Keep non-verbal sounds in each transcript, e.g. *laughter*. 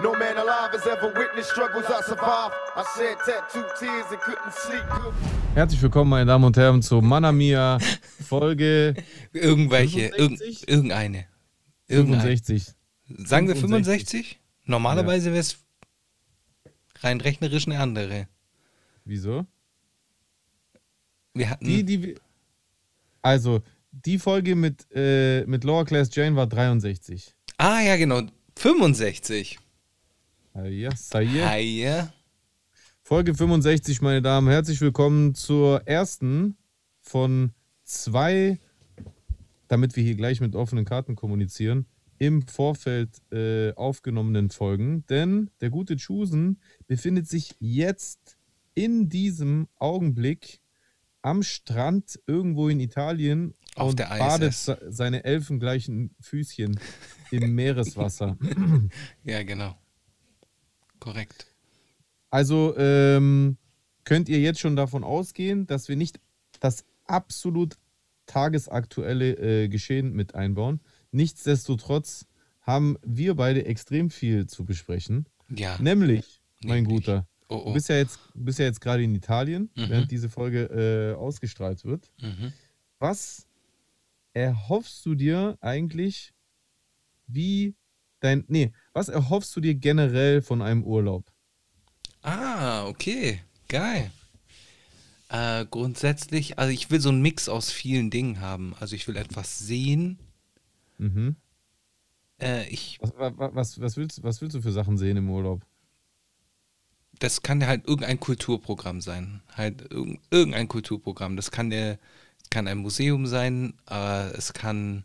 No man alive has ever witnessed struggles I survived. I shed tattooed tears and couldn't sleep. Herzlich willkommen, meine Damen und Herren, zu Manamia Folge *laughs* Irgendwelche, irg 65? irgendeine. Irgendeine. 65. Sagen wir 65? 65? Normalerweise wäre es rein rechnerisch eine andere. Wieso? Wir hatten. Die, die also, die Folge mit, äh, mit Lower Class Jane war 63. ah, ja, genau. 65. Sayed. Ah, ja. Folge 65, meine Damen. Herzlich willkommen zur ersten von zwei, damit wir hier gleich mit offenen Karten kommunizieren, im Vorfeld äh, aufgenommenen Folgen. Denn der gute Chusen befindet sich jetzt in diesem Augenblick am Strand irgendwo in Italien Auf und der badet seine elfengleichen Füßchen im *laughs* Meereswasser. Ja, genau. Korrekt. Also ähm, könnt ihr jetzt schon davon ausgehen, dass wir nicht das absolut tagesaktuelle äh, Geschehen mit einbauen. Nichtsdestotrotz haben wir beide extrem viel zu besprechen. Ja. Nämlich, mein Nämlich. Guter, Oh, du oh. bist ja jetzt, bist ja jetzt gerade in Italien, Mhm. während diese Folge äh, ausgestrahlt wird. Mhm. Was erhoffst du dir eigentlich, wie dein, nee, was erhoffst du dir generell von einem Urlaub? Ah, okay. Geil. Äh, grundsätzlich, also ich will so einen Mix aus vielen Dingen haben. Also ich will etwas sehen. Mhm. Äh, ich, Was, wa- was, was, willst, was willst du für Sachen sehen im Urlaub? das kann ja halt irgendein Kulturprogramm sein. Halt irg irgendein Kulturprogramm. Das kann der, kann ein Museum sein, aber es kann.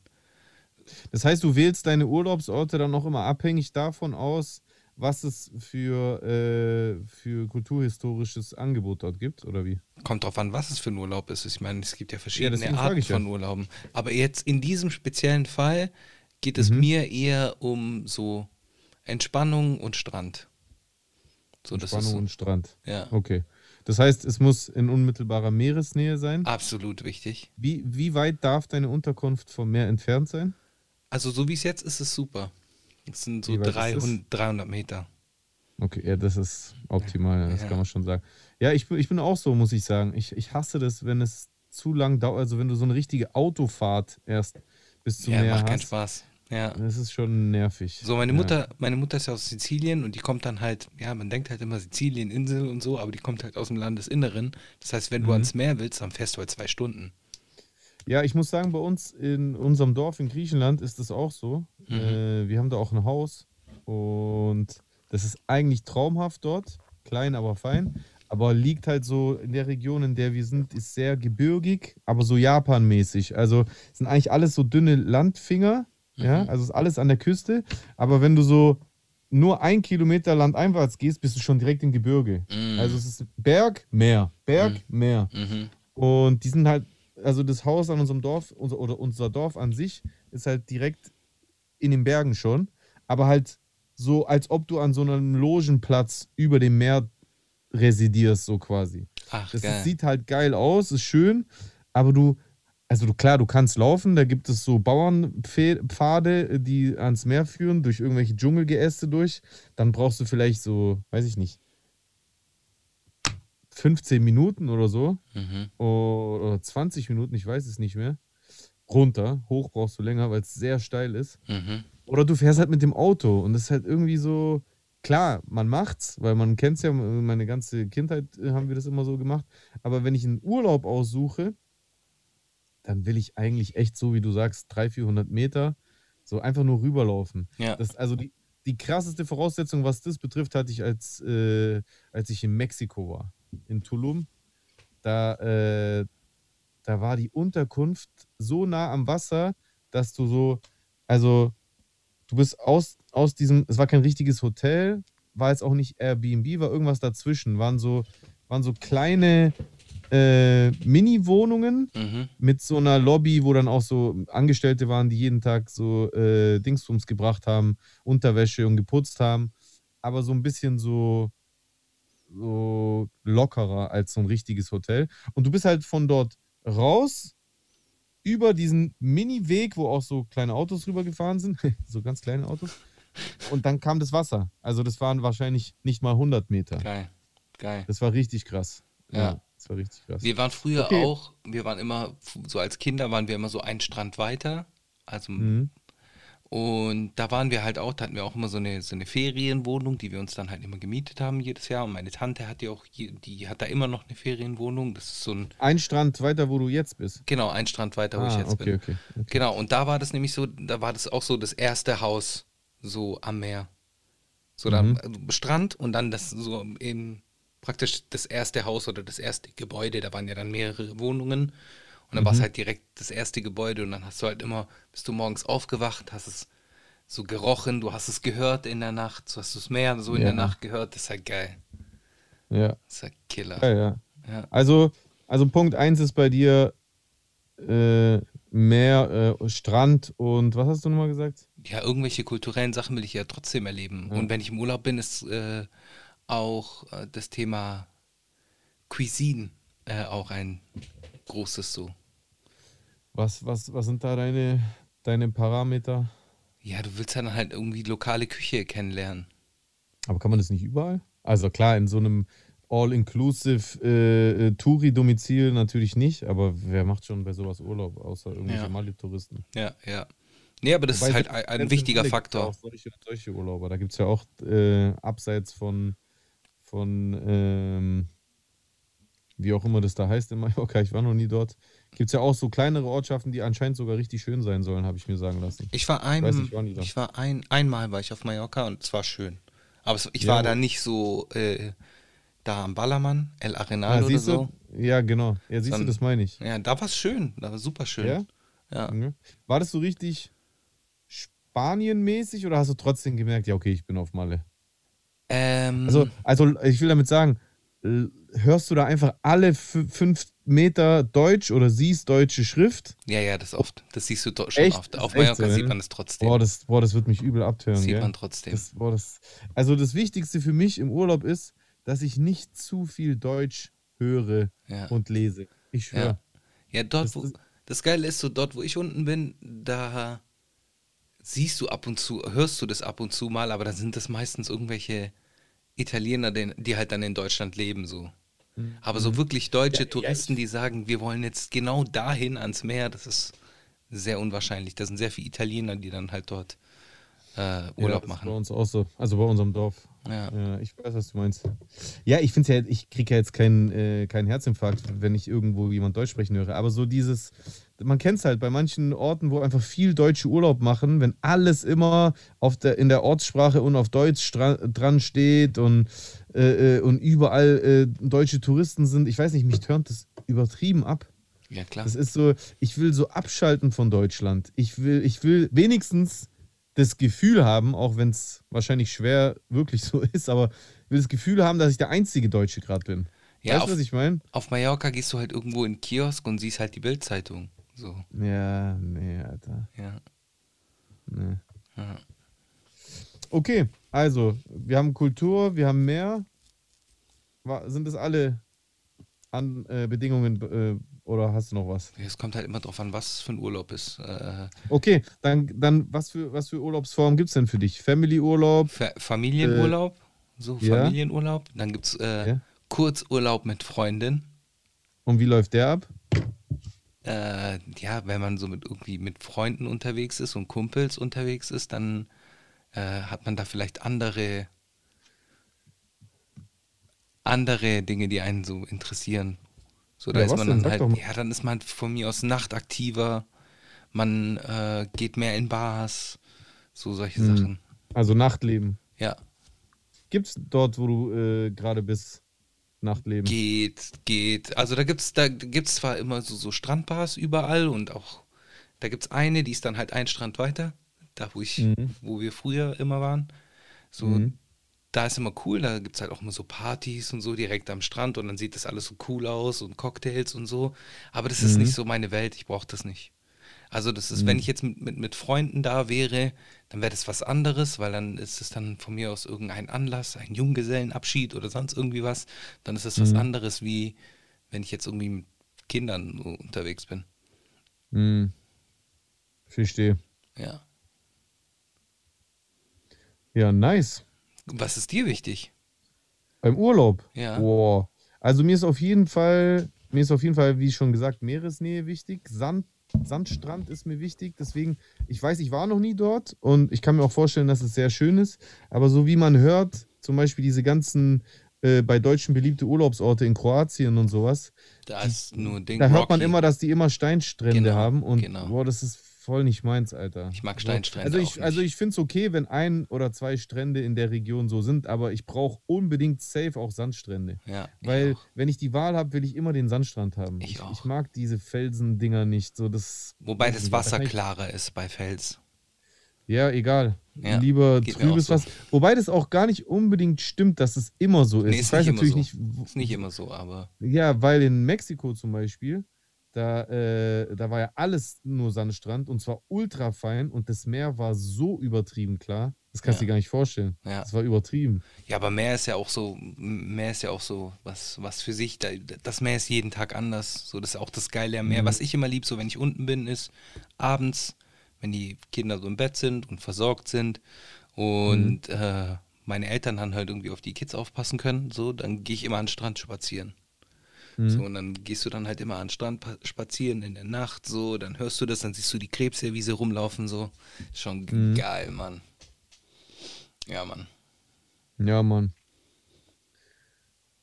Das heißt, du wählst deine Urlaubsorte dann auch immer abhängig davon aus, was es für, äh, für kulturhistorisches Angebot dort gibt, oder wie? Kommt drauf an, was es für ein Urlaub ist. Ich meine, es gibt ja verschiedene frage Arten ich ja. von Urlauben. Aber jetzt in diesem speziellen Fall geht es Mhm. mir eher um so Entspannung und Strand. So, das ist Spannung so, und Strand. ja, Okay. Das heißt, es muss in unmittelbarer Meeresnähe sein. absolut wichtig. Wie, wie weit darf deine Unterkunft vom Meer entfernt sein? Also so wie es jetzt ist, ist es super. Es sind so Wie weit ist 300, 300 Meter. Okay, ja, das ist optimal, das Ja. kann man schon sagen. Ja, ich, bin- ich bin auch so, muss ich sagen. Ich, ich hasse das, wenn es zu lang dauert, also wenn du so eine richtige Autofahrt erst bis zum Ja, Meer macht keinen. Spaß. Ja. Das ist schon nervig. So, meine Ja. Mutter, meine Mutter ist ja aus Sizilien und die kommt dann halt, ja, man denkt halt immer Sizilien, Insel und so, aber die kommt halt aus dem Landesinneren. Das heißt, wenn du Mhm. ans Meer willst, dann fährst du halt zwei Stunden. Ja, ich muss sagen, bei uns in unserem Dorf in Griechenland ist das auch so. Mhm. Äh, wir haben da auch ein Haus und das ist eigentlich traumhaft dort. Klein, aber fein. Aber liegt halt so in der Region, in der wir sind, ist sehr gebirgig, aber so Japan-mäßig. Also es sind eigentlich alles so dünne Landfinger. Ja, Mhm. also ist alles an der Küste. Aber wenn du so nur ein Kilometer landeinwärts gehst, bist du schon direkt im Gebirge. Mhm. Also es ist Berg, Meer, Berg, Meer. Mhm. Und die sind halt, also das Haus an unserem Dorf, unser, oder unser Dorf an sich, ist halt direkt in den Bergen schon, aber halt so, als ob du an so einem Logenplatz über dem Meer residierst, so quasi. Ach, Das geil. sieht halt geil aus, ist schön, aber du, also du, klar, du kannst laufen, da gibt es so Bauernpfade, die ans Meer führen, durch irgendwelche Dschungelgeäste durch. Dann brauchst du vielleicht so, weiß ich nicht, 15 Minuten oder so Mhm. oder 20 Minuten, ich weiß es nicht mehr. Runter, hoch brauchst du länger, weil es sehr steil ist. Mhm. Oder du fährst halt mit dem Auto und das ist halt irgendwie so, klar, man macht's, weil man kennt es ja, meine ganze Kindheit äh, haben wir das immer so gemacht. Aber wenn ich einen Urlaub aussuche, dann will ich eigentlich echt so, wie du sagst, 300, 400 Meter so einfach nur rüberlaufen. Ja. Das, also die, die krasseste Voraussetzung, was das betrifft, hatte ich, als, äh, als ich in Mexiko war, in Tulum. Da, äh, da war die Unterkunft so nah am Wasser, dass du so, also du bist aus, aus diesem, es war kein richtiges Hotel, war jetzt auch nicht Airbnb, war irgendwas dazwischen, waren so, waren so kleine äh, Mini-Wohnungen Mhm. mit so einer Lobby, wo dann auch so Angestellte waren, die jeden Tag so äh, Dingsbums gebracht haben, Unterwäsche und geputzt haben, aber so ein bisschen so, so lockerer als so ein richtiges Hotel. Und du bist halt von dort raus über diesen Mini-Weg, wo auch so kleine Autos rübergefahren sind, *laughs* so ganz kleine Autos. und dann kam das Wasser. Also das waren wahrscheinlich nicht mal 100 Meter. Geil. Geil. Das war richtig krass. Ja, Ja. das war richtig krass. Wir waren früher Okay. auch, wir waren immer, so als Kinder waren wir immer so einen Strand weiter. Also, Mhm. Und da waren wir halt auch, da hatten wir auch immer so eine, so eine Ferienwohnung, die wir uns dann halt immer gemietet haben jedes Jahr. Und meine Tante hat ja auch, die hat da immer noch eine Ferienwohnung. Das ist so ein, Ein Strand weiter, wo du jetzt bist. genau, ein Strand weiter, wo ich ah, jetzt okay, bin. okay, okay. Genau, und da war das nämlich so, da war das auch so das erste Haus so am Meer. So da Mhm. also Strand und dann das so eben praktisch das erste Haus oder das erste Gebäude, da waren ja dann mehrere Wohnungen und dann war es Mhm. halt direkt das erste Gebäude und dann hast du halt immer, bist du morgens aufgewacht, hast es so gerochen, du hast es gehört in der Nacht, so hast du es mehr so in Ja. der Nacht gehört, das ist halt geil. Ja, Das ist halt Killer. ja, ja. Ja. Also, also Punkt 1 ist bei dir äh, Meer, äh, Strand und was hast du nochmal gesagt? Ja, irgendwelche kulturellen Sachen will ich ja trotzdem erleben. Und wenn ich im Urlaub bin, ist äh, auch äh, das Thema Cuisine äh, auch ein großes so. Was, was, was sind da deine, deine Parameter? Ja, du willst dann halt irgendwie lokale Küche kennenlernen. Aber kann man das nicht überall? Also klar, in so einem All-Inclusive äh, äh, Touri-Domizil natürlich nicht, aber wer macht schon bei sowas Urlaub, außer irgendwelche Ja. Mali-Touristen? Ja, ja. Nee, aber das Wobei ist halt ein, ein wichtiger Faktor. Auch solche, solche Urlauber. Da gibt es ja auch äh, abseits von, von ähm, wie auch immer das da heißt in Mallorca, ich war noch nie dort, gibt es ja auch so kleinere Ortschaften, die anscheinend sogar richtig schön sein sollen, habe ich mir sagen lassen. Ich war ein, weiß nicht, ich war ein, einmal war ich auf Mallorca und es war schön. Aber es, ich Ja, war da nicht so äh, da am Ballermann, El Arenal Ah, oder siehst so. du? Ja, genau. Ja, siehst du, Dann- das meine ich. Ja, da war es schön. Da war super schön. Ja? Ja. Mhm. War das so richtig Spanien-mäßig oder hast du trotzdem gemerkt, ja, okay, ich bin auf Malle? Ähm, Also, also ich will damit sagen, hörst du da einfach alle fü- fünf Meter Deutsch oder siehst deutsche Schrift? Ja, ja, das oft. Das siehst du schon Echt? oft. Das Auf Mallorca so, sieht man es trotzdem. Boah, das, boah, das wird mich übel abtören. sieht gell? man trotzdem. Das, boah, das, also das Wichtigste für mich im Urlaub ist, dass ich nicht zu viel Deutsch höre Ja. und lese. Ich schwöre. Ja, ja dort, Das wo, das Geile ist so, dort, wo ich unten bin, da siehst du ab und zu, hörst du das ab und zu mal, aber dann sind das meistens irgendwelche Italiener, die halt dann in Deutschland leben, so. Mhm. Aber so wirklich deutsche Ja, ja, Touristen, die sagen, wir wollen jetzt genau dahin ans Meer, das ist sehr unwahrscheinlich. Da sind sehr viele Italiener, die dann halt dort äh, Ja, Urlaub das ist Bei machen. uns auch so. Also bei unserem Dorf. Ja. Ja, ich weiß, was du meinst. Ja, ich finde ja, ich kriege ja jetzt keinen äh, keinen Herzinfarkt, wenn ich irgendwo jemand Deutsch sprechen höre. Aber so dieses, man kennt es halt bei manchen Orten, wo einfach viel Deutsche Urlaub machen, wenn alles immer auf der, in der Ortssprache und auf Deutsch dran steht und, äh, äh, und überall äh, deutsche Touristen sind. Ich weiß nicht, mich turnt das übertrieben ab. Ja, klar. Das ist so, ich will so abschalten von Deutschland. Ich will, ich will wenigstens das Gefühl haben, auch wenn es wahrscheinlich schwer wirklich so *laughs* ist, aber ich will das Gefühl haben, dass ich der einzige Deutsche gerade bin. Ja, weißt du, was ich meine? Auf Mallorca gehst du halt irgendwo in den Kiosk und siehst halt die Bildzeitung. So, Ja, nee, Alter. ja. Nee. Ja. Okay, also, wir haben Kultur, wir haben Meer. Wa- Sind das alle an, äh, Bedingungen äh, oder hast du noch was? Es kommt halt immer drauf an, was für ein Urlaub ist. Äh, Okay, dann, dann was, für, was für Urlaubsformen gibt es denn für dich? Family-Urlaub? Fa Familienurlaub, so Äh, ja. Familienurlaub. Dann gibt es äh, Ja. Kurzurlaub mit Freundin. Und wie läuft der ab? Äh, ja, wenn man so mit irgendwie mit Freunden unterwegs ist und Kumpels unterwegs ist, dann äh, hat man da vielleicht andere andere Dinge, die einen so interessieren. So, da Ja, ist man denn? dann Sag halt, ja, dann ist man von mir aus nachtaktiver, man äh, geht mehr in Bars, so solche Hm. Sachen. Also Nachtleben. Ja, Gibt es dort, wo du äh, gerade bist, Nachtleben? geht, geht. Also da gibt's, da gibt's zwar immer so, so Strandbars überall und auch, da gibt's eine, die ist dann halt ein Strand weiter, da wo ich, Mhm. wo wir früher immer waren. So, Mhm. Da ist immer cool, da gibt's halt auch immer so Partys und so direkt am Strand und dann sieht das alles so cool aus und Cocktails und so. Aber das ist Mhm. nicht so meine Welt, ich brauche das nicht. Also das ist, wenn ich jetzt mit, mit, mit Freunden da wäre, dann wäre das was anderes, weil dann ist es dann von mir aus irgendein Anlass, ein Junggesellenabschied oder sonst irgendwie was. Dann ist es was Mhm. anderes, wie wenn ich jetzt irgendwie mit Kindern unterwegs bin. Hm. Verstehe. Ja. Ja, nice. Was ist dir wichtig? Beim Urlaub? Ja. Boah. Also mir ist auf jeden Fall, mir ist auf jeden Fall, wie schon gesagt, Meeresnähe wichtig. Sand, Sandstrand ist mir wichtig. Deswegen, ich weiß, ich war noch nie dort und ich kann mir auch vorstellen, dass es sehr schön ist. Aber so wie man hört, zum Beispiel diese ganzen äh, bei Deutschen beliebte Urlaubsorte in Kroatien und sowas, Da ist nur Ding da hört man Rocky. immer, dass die immer Steinstrände Genau, haben und genau. boah, das ist voll nicht meins, Alter. Ich mag Steinstrände Also ich, also ich finde es okay, wenn ein oder zwei Strände in der Region so sind, aber ich brauche unbedingt safe auch Sandstrände. Ja, ich Weil, auch. wenn ich die Wahl habe, will ich immer den Sandstrand haben. Ich ich, auch. ich mag diese Felsendinger nicht. So das, Wobei weiß das da Wasser ich- klarer ist bei Fels. Ja, egal. Ja, Lieber trübes so. Wasser. Wobei das auch gar nicht unbedingt stimmt, dass es immer so ist. Nee, ich ist weiß nicht immer natürlich so. nicht, Ist nicht immer so, aber Ja, weil in Mexiko zum Beispiel, da, äh, da war ja alles nur Sandstrand und zwar ultra fein und das Meer war so übertrieben klar. Das kannst du Ja. dir gar nicht vorstellen. Ja. Das war übertrieben. ja, aber Meer ist ja auch so, Meer ist ja auch so was, was für sich. Da, das Meer ist jeden Tag anders. So, das ist auch das Geile am Meer. Mhm. Was ich immer lieb, so wenn ich unten bin, ist abends, wenn die Kinder so im Bett sind und versorgt sind und Mhm. äh, meine Eltern dann halt irgendwie auf die Kids aufpassen können, so, dann gehe ich immer an den Strand spazieren. Mhm. So, und dann gehst du dann halt immer an den Strand pa- spazieren in der Nacht, so, dann hörst du das, dann siehst du die Krebswiese rumlaufen, so. Schon Mhm. geil, Mann. Ja, Mann. Ja, Mann.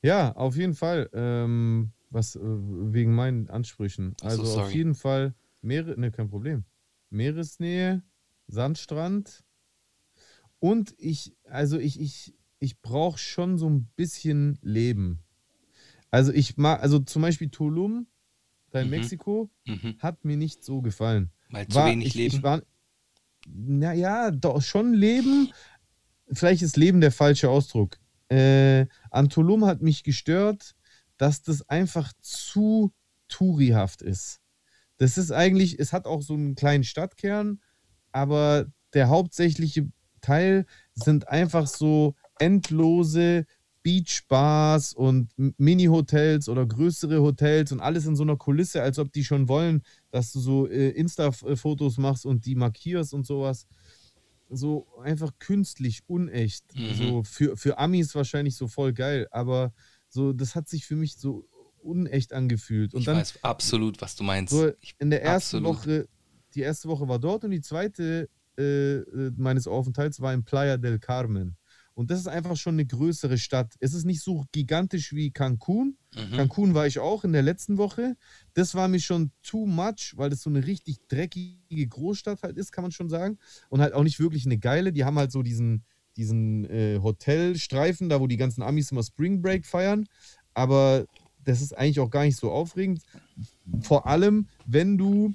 Ja, auf jeden Fall. Ähm, was äh, wegen meinen Ansprüchen. Ach so, Also auf jeden Fall Meere, ne, kein Problem. Meeresnähe, Sandstrand. Und ich, also ich, ich, ich brauche schon so ein bisschen Leben. Also ich mag, also zum Beispiel Tulum, da in Mhm. Mexiko, Mhm. hat mir nicht so gefallen. Weil zu wenig ich, Leben. Ich war, naja, doch schon Leben. Vielleicht ist Leben der falsche Ausdruck. Äh, an Tulum hat mich gestört, dass das einfach zu tourihaft ist. Das ist eigentlich, es hat auch so einen kleinen Stadtkern, aber der hauptsächliche Teil sind einfach so endlose Beachbars und Mini-Hotels oder größere Hotels und alles in so einer Kulisse, als ob die schon wollen, dass du so äh, Insta-Fotos machst und die markierst und sowas. So einfach künstlich, unecht. Mhm. So für, für Amis wahrscheinlich so voll geil, aber so, das hat sich für mich so unecht angefühlt. Und ich dann weiß absolut, was du meinst. so in der ersten absolut. Woche, die erste Woche war dort und die zweite äh, äh, meines Aufenthalts war in Playa del Carmen. Und das ist einfach schon eine größere Stadt. Es ist nicht so gigantisch wie Cancun. mhm. Cancun war ich auch in der letzten Woche. Das war mir schon too much, weil das so eine richtig dreckige Großstadt halt ist, kann man schon sagen. Und halt auch nicht wirklich eine geile. Die haben halt so diesen, diesen äh, Hotelstreifen, da wo die ganzen Amis immer Spring Break feiern. Aber das ist eigentlich auch gar nicht so aufregend. Vor allem, wenn du,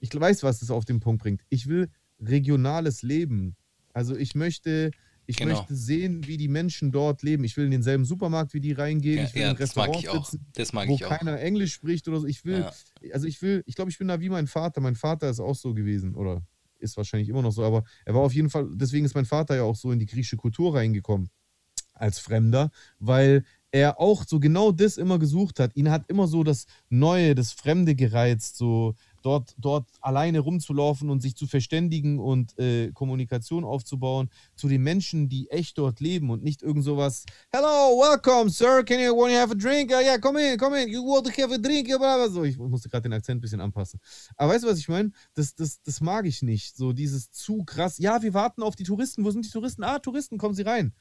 ich weiß, was das auf den Punkt bringt. Ich will regionales Leben. Also ich möchte, ich Genau. möchte sehen, wie die Menschen dort leben. Ich will in denselben Supermarkt wie die reingehen. ja, ich will ja, im das mag Restaurant ich auch. sitzen, Das mag wo ich auch. keiner Englisch spricht oder so. Ich will, Ja. also ich will, ich glaube, ich bin da wie mein Vater. Mein Vater ist auch so gewesen oder ist wahrscheinlich immer noch so, aber er war auf jeden Fall, deswegen ist mein Vater ja auch so in die griechische Kultur reingekommen als Fremder, weil er auch so genau das immer gesucht hat. Ihn hat immer so das Neue, das Fremde gereizt, so dort, dort alleine rumzulaufen und sich zu verständigen und äh, Kommunikation aufzubauen zu den Menschen, die echt dort leben und nicht irgend sowas. Hello, welcome, sir. Can you want to have a drink? Uh, yeah, come in, come in. You want to have a drink? So, ich musste gerade den Akzent ein bisschen anpassen. Aber weißt du, was ich meine? Das, das, das mag ich nicht. So dieses zu krass. Ja, wir warten auf die Touristen. Wo sind die Touristen? Ah, Touristen, kommen sie rein.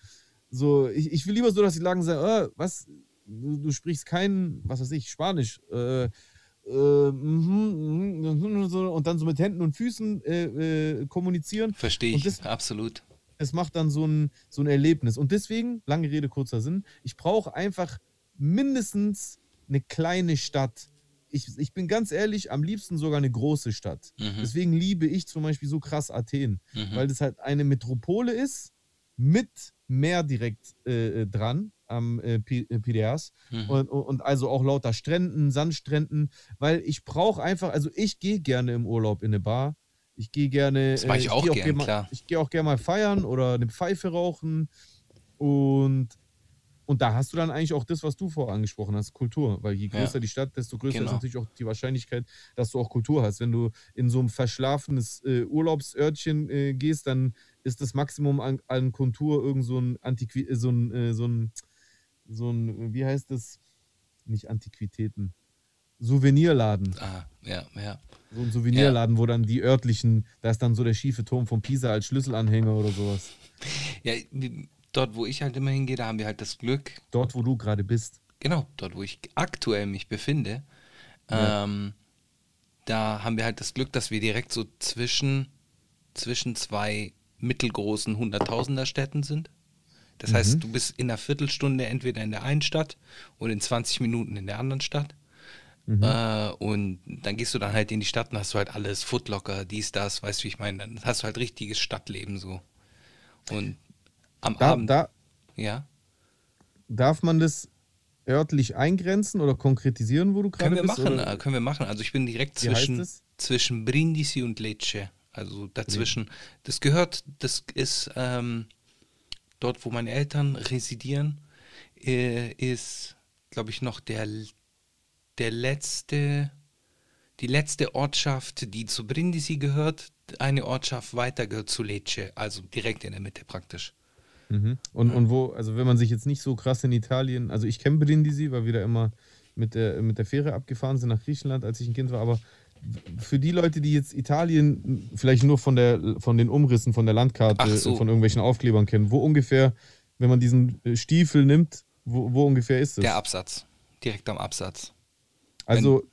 So, ich, ich will lieber so, dass die Lagen sagen, äh, was, du, du sprichst kein, was weiß ich, Spanisch. Äh, äh, mhm, mhm, so, und dann so mit Händen und Füßen äh, äh, kommunizieren. Verstehe ich, das- absolut. Es macht dann so ein, so ein Erlebnis. Und deswegen, lange Rede, kurzer Sinn, ich brauche einfach mindestens eine kleine Stadt. Ich, ich bin ganz ehrlich, am liebsten sogar eine große Stadt. Mhm. Deswegen liebe ich zum Beispiel so krass Athen, Mhm. weil das halt eine Metropole ist mit Meer direkt äh, äh, dran am äh, Pi- äh, Mhm. und, und also auch lauter Stränden, Sandstränden, weil ich brauche einfach, also ich gehe gerne im Urlaub in eine Bar. Ich gehe gerne. Das mach ich äh, auch geh gern, mal, klar. Ich gehe auch gerne mal feiern oder eine Pfeife rauchen und Und da hast du dann eigentlich auch das, was du vorher angesprochen hast, Kultur. Weil je größer Ja. die Stadt, desto größer Genau. ist natürlich auch die Wahrscheinlichkeit, dass du auch Kultur hast. Wenn du in so ein verschlafenes äh, Urlaubsörtchen äh, gehst, dann ist das Maximum an, an Kultur irgend so ein Antiqui äh, so ein, äh, so ein, so ein, wie heißt das? Nicht Antiquitäten. Souvenirladen. Ah, ja, ja. So ein Souvenirladen, wo dann die örtlichen, da ist dann so der schiefe Turm von Pisa als Schlüsselanhänger oder sowas. Ja, dort, wo ich halt immer hingehe, da haben wir halt das Glück, Dort, wo du gerade bist. genau, dort, wo ich aktuell mich befinde, Ja. ähm, da haben wir halt das Glück, dass wir direkt so zwischen, zwischen zwei mittelgroßen Hunderttausender Städten sind. Das Mhm. heißt, du bist in einer Viertelstunde entweder in der einen Stadt oder in 20 Minuten in der anderen Stadt. Mhm. Äh, und dann gehst du dann halt in die Stadt und hast du halt alles, Footlocker, dies, das, weißt du, wie ich meine? Dann hast du halt richtiges Stadtleben so. Und am Da, Abend, da ja, darf man das örtlich eingrenzen oder konkretisieren, wo du gerade können wir bist? machen, oder? äh, können wir machen. Also ich bin direkt Wie zwischen, zwischen Brindisi und Lecce. Also dazwischen. Das gehört, das ist ähm, dort, wo meine Eltern residieren, äh, ist, glaube ich, noch der, der letzte, die letzte Ortschaft, die zu Brindisi gehört. Eine Ortschaft weiter gehört zu Lecce, also direkt in der Mitte praktisch. Mhm. Und, und wo, also wenn man sich jetzt nicht so krass in Italien, also ich kenne Brindisi, weil wir da immer mit der, mit der Fähre abgefahren sind nach Griechenland, als ich ein Kind war, aber für die Leute, die jetzt Italien vielleicht nur von, der, von den Umrissen von der Landkarte, so. von irgendwelchen Aufklebern kennen, wo ungefähr, wenn man diesen äh, Stiefel nimmt, wo, wo ungefähr ist es? Der Absatz. Direkt am Absatz. also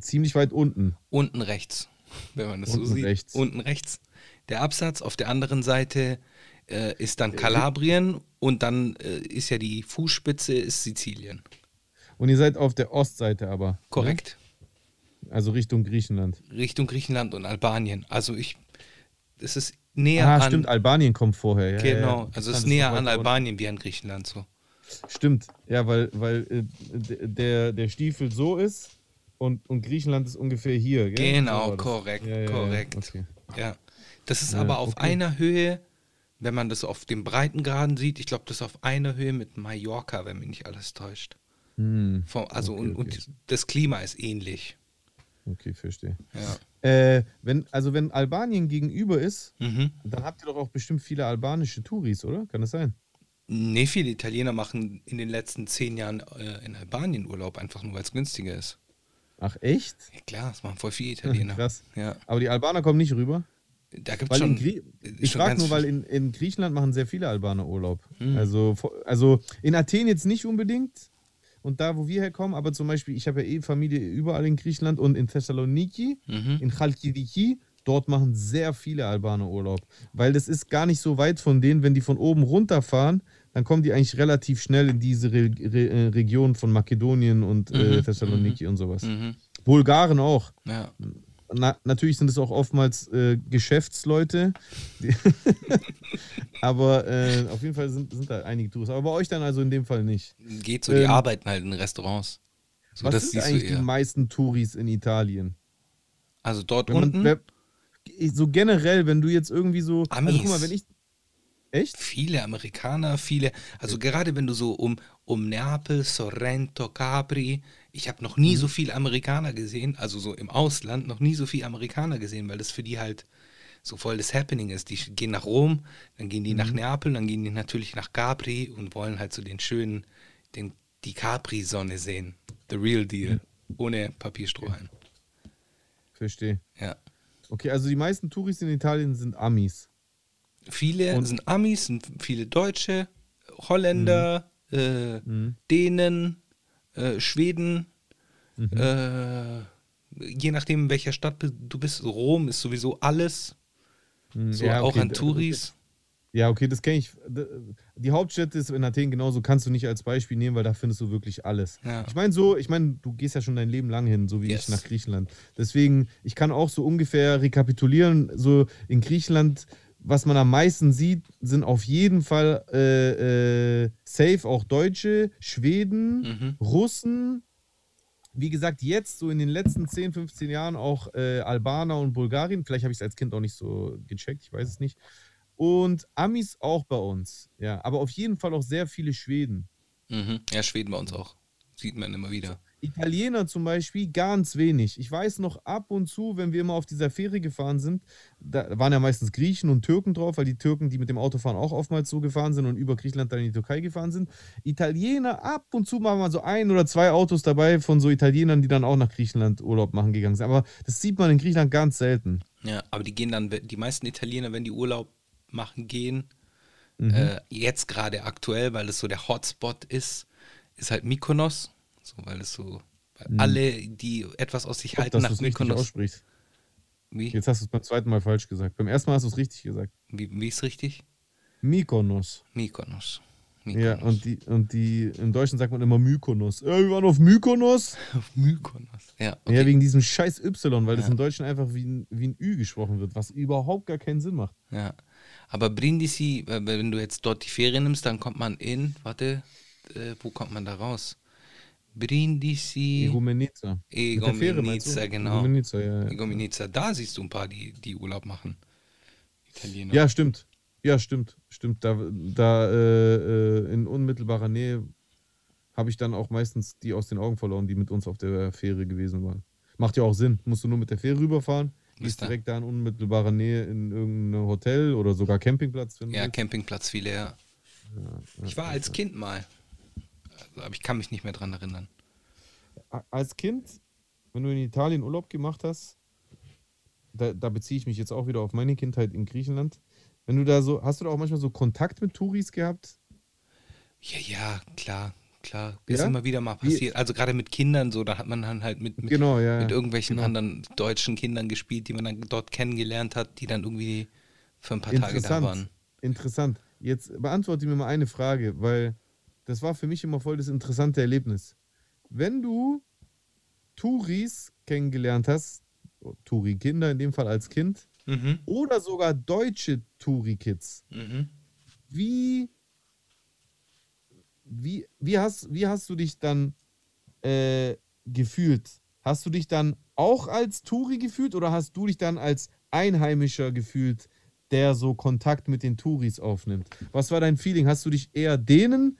ziemlich weit unten. Unten rechts, wenn man das Unten so sieht. rechts. Unten rechts. Der Absatz. Auf der anderen Seite äh, ist dann Kalabrien und dann äh, ist ja die Fußspitze ist Sizilien. Und ihr seid auf der Ostseite aber. Korrekt. Ne? Also Richtung Griechenland. Richtung Griechenland und Albanien. Also ich, es ist näher ah, an. stimmt, Albanien kommt vorher. Ja, genau, ja, also es ist näher an. Albanien wie an Griechenland so. Stimmt, ja, weil, weil äh, der, der Stiefel so ist und, und Griechenland ist ungefähr hier. Gell? Genau, So korrekt, Ja, korrekt. Okay. Ja. Das ist aber auf okay. einer Höhe, wenn man das auf dem Breitengraden sieht, ich glaube, das ist auf einer Höhe mit Mallorca, wenn mich nicht alles täuscht. Hm, Vom, also Okay, und, und das Klima ist ähnlich. Okay, verstehe. Ja. Äh, wenn, also wenn Albanien gegenüber ist, Mhm. dann habt ihr doch auch bestimmt viele albanische Touris, oder? Kann das sein? Nee, viele Italiener machen in den letzten zehn Jahren äh, in Albanien Urlaub, einfach nur weil es günstiger ist. Ach, echt? Ja, klar, das machen voll viele Italiener. *laughs* Krass. Ja. Aber die Albaner kommen nicht rüber? Da gibt es Weil schon. ich frage nur, weil in, in Griechenland machen sehr viele Albaner Urlaub. Hm. Also, also in Athen jetzt nicht unbedingt. Und da, wo wir herkommen, aber zum Beispiel, ich habe ja eh Familie überall in Griechenland und in Thessaloniki, Mhm. in Chalkidiki, dort machen sehr viele Albaner Urlaub. Weil das ist gar nicht so weit von denen, wenn die von oben runterfahren, dann kommen die eigentlich relativ schnell in diese Re Re äh, Region von Makedonien und äh, Mhm, Thessaloniki und sowas. Mhm. Bulgaren auch. Ja. Na, natürlich sind es auch oftmals äh, Geschäftsleute. *laughs* Aber äh, auf jeden Fall sind, sind da einige Touristen. Aber bei euch dann also in dem Fall nicht. Geht so, die Ähm, arbeiten halt in Restaurants. So, Was das sind eigentlich die meisten Touris in Italien? Also dort Wenn man, unten wer, so generell, wenn du jetzt irgendwie so. Also Amis. guck mal, wenn ich. Echt? viele Amerikaner, viele, also gerade wenn du so um, um Neapel, Sorrento, Capri, ich habe noch nie Mhm. so viel Amerikaner gesehen, also so im Ausland, noch nie so viel Amerikaner gesehen, weil das für die halt so voll das Happening ist. Die gehen nach Rom, dann gehen die nach Mhm. Neapel, dann gehen die natürlich nach Capri und wollen halt so den schönen, den, die Capri-Sonne sehen. The real deal. Ohne Papierstrohhalm. Verstehe. Ja. Okay, also die meisten Touris in Italien sind Amis. Viele Und- sind Amis, sind viele Deutsche, Holländer, äh, Mhm. Dänen, äh, Schweden. Mhm. Äh, je nachdem, in welcher Stadt du bist. Rom ist sowieso alles. Mhm, So ja, auch okay, an d- Touris. Ja, okay, das kenne ich. Die Hauptstadt ist in Athen genauso, kannst du nicht als Beispiel nehmen, weil da findest du wirklich alles. Ja. Ich meine so, ich meine, du gehst ja schon dein Leben lang hin, so wie Yes. ich nach Griechenland. Deswegen, ich kann auch so ungefähr rekapitulieren, so in Griechenland, was man am meisten sieht, sind auf jeden Fall äh, äh, safe auch Deutsche, Schweden, Mhm. Russen, wie gesagt, jetzt so in den letzten 10, 15 Jahren auch äh, Albaner und Bulgarien. Vielleicht habe ich es als Kind auch nicht so gecheckt, ich weiß es nicht. Und Amis auch bei uns. Ja, aber auf jeden Fall auch sehr viele Schweden. Mhm. Ja, Schweden bei uns auch. Sieht man immer wieder. Italiener zum Beispiel ganz wenig. Ich weiß noch ab und zu, wenn wir immer auf dieser Fähre gefahren sind, da waren ja meistens Griechen und Türken drauf, weil die Türken, die mit dem Autofahren auch oftmals so gefahren sind und über Griechenland dann in die Türkei gefahren sind. Italiener, ab und zu waren mal so ein oder zwei Autos dabei von so Italienern, die dann auch nach Griechenland Urlaub machen gegangen sind. Aber das sieht man in Griechenland ganz selten. Ja, aber die gehen dann, die meisten Italiener, wenn die Urlaub machen gehen, Mhm. äh, jetzt gerade aktuell, weil es so der Hotspot ist, ist halt Mykonos. So, weil es so, weil alle, die etwas aus sich halten nach Mykonos. aussprichst. Wie, Jetzt hast du es beim zweiten Mal falsch gesagt. Beim ersten Mal hast du es richtig gesagt. wie, wie ist richtig? Mykonos. Mykonos. Ja, Mykonos. und die, und die, im Deutschen sagt man immer Mykonos. Äh, wir waren auf Mykonos. *laughs* Auf Mykonos. Ja, Ja, okay. wegen diesem scheiß Y, weil das Ja. im Deutschen einfach wie ein, wie ein Ü gesprochen wird, was überhaupt gar keinen Sinn macht. Ja. Aber Brindisi, äh, wenn du jetzt dort die Ferien nimmst, dann kommt man in, warte, äh, wo kommt man da raus? Brindisi, du? Egomenica, genau. Egomenica, ja, ja. Egomenica, da siehst du ein paar, die, die Urlaub machen. Italiener. ja, stimmt. Ja, stimmt. Stimmt. Da, da äh, äh, in unmittelbarer Nähe habe ich dann auch meistens die aus den Augen verloren, die mit uns auf der Fähre gewesen waren. Macht ja auch Sinn. Musst du nur mit der Fähre rüberfahren, da. direkt da in unmittelbarer Nähe in irgendeinem Hotel oder sogar Campingplatz. Du Ja. Campingplatz viele, ja. Ich war als Kind mal. Aber ich kann mich nicht mehr dran erinnern. Als Kind, wenn du in Italien Urlaub gemacht hast, da, da beziehe ich mich jetzt auch wieder auf meine Kindheit in Griechenland. Wenn du da so, hast du da auch manchmal so Kontakt mit Touris gehabt? Ja, ja, klar, klar. Ist Ja? immer wieder mal passiert. Also gerade mit Kindern so, da hat man dann halt mit, mit, Genau, ja. mit irgendwelchen genau. anderen deutschen Kindern gespielt, die man dann dort kennengelernt hat, die dann irgendwie für ein paar Tage da waren. Interessant. Interessant. Jetzt beantworte mir mal eine Frage, weil das war für mich immer voll das interessante Erlebnis. Wenn du Touris kennengelernt hast, Touri-Kinder in dem Fall als Kind, Mhm. oder sogar deutsche Touri-Kids, Mhm. wie, wie, wie, hast, wie hast du dich dann äh, gefühlt? Hast du dich dann auch als Touri gefühlt oder hast du dich dann als Einheimischer gefühlt, der so Kontakt mit den Touris aufnimmt? Was war dein Feeling? Hast du dich eher denen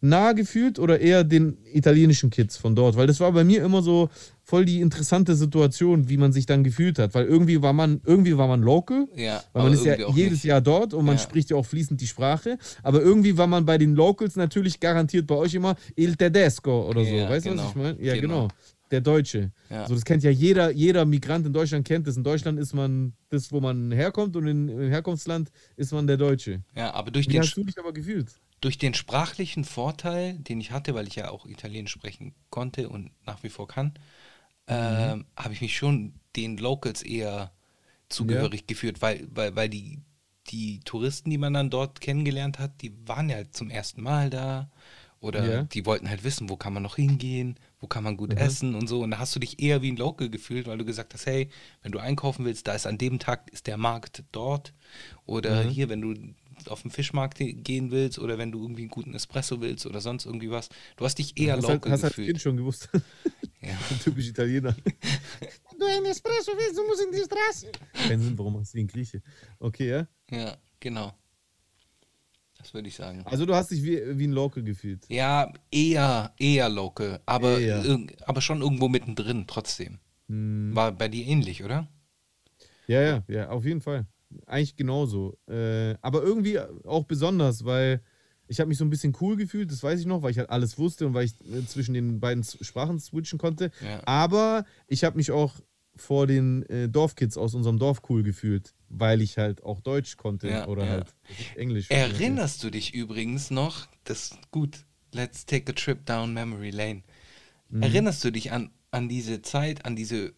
nah gefühlt oder eher den italienischen Kids von dort? Weil das war bei mir immer so voll die interessante Situation, wie man sich dann gefühlt hat. Weil irgendwie war man, irgendwie war man local. Ja, Weil man ist ja jedes nicht. Jahr dort und man Ja. spricht ja auch fließend die Sprache. Aber irgendwie war man bei den Locals natürlich garantiert bei euch immer Il Tedesco oder so. Ja, weißt du, genau. was ich meine? Ja, Genau. genau. Der Deutsche. Ja. So, das kennt ja jeder, jeder Migrant in Deutschland kennt das. In Deutschland ist man das, wo man herkommt und in, im Herkunftsland ist man der Deutsche. Ja, aber durch Wie den, hast du dich aber gefühlt? Durch den sprachlichen Vorteil, den ich hatte, weil ich ja auch Italienisch sprechen konnte und nach wie vor kann, ähm, habe ich mich schon den Locals eher zugehörig geführt, weil, weil, weil die, die Touristen, die man dann dort kennengelernt hat, die waren ja zum ersten Mal da oder Ja. die wollten halt wissen, wo kann man noch hingehen, wo kann man gut Mhm. essen und so. Und da hast du dich eher wie ein Local gefühlt, weil du gesagt hast, hey, wenn du einkaufen willst, da ist an dem Tag ist der Markt dort oder Mhm. hier, wenn du auf den Fischmarkt gehen willst oder wenn du irgendwie einen guten Espresso willst oder sonst irgendwie was. Du hast dich eher hast halt, local hast als gefühlt. Kind schon gewusst. *laughs* Ja. *laughs* Typisch Italiener. *laughs* du einen Espresso willst, du musst in die Straße. Kein Sinn, warum machst du wie ein Grieche? Okay, ja? ja, genau. Das würde ich sagen. Also du hast dich wie, wie ein Local gefühlt. Ja, eher, eher local, aber, Eher. aber schon irgendwo mittendrin trotzdem. Hm. War bei dir ähnlich, oder? Ja, ja, ja, auf jeden Fall. Eigentlich genauso. Äh, aber irgendwie auch besonders, weil ich habe mich so ein bisschen cool gefühlt, das weiß ich noch, weil ich halt alles wusste und weil ich äh, zwischen den beiden Sprachen switchen konnte. Ja. Aber ich habe mich auch vor den äh, Dorfkids aus unserem Dorf cool gefühlt, weil ich halt auch Deutsch konnte Ja, oder ja. halt Englisch. Erinnerst du dich übrigens noch, das gut, let's take a trip down memory lane. Mhm. Erinnerst du dich an, an diese Zeit, an diese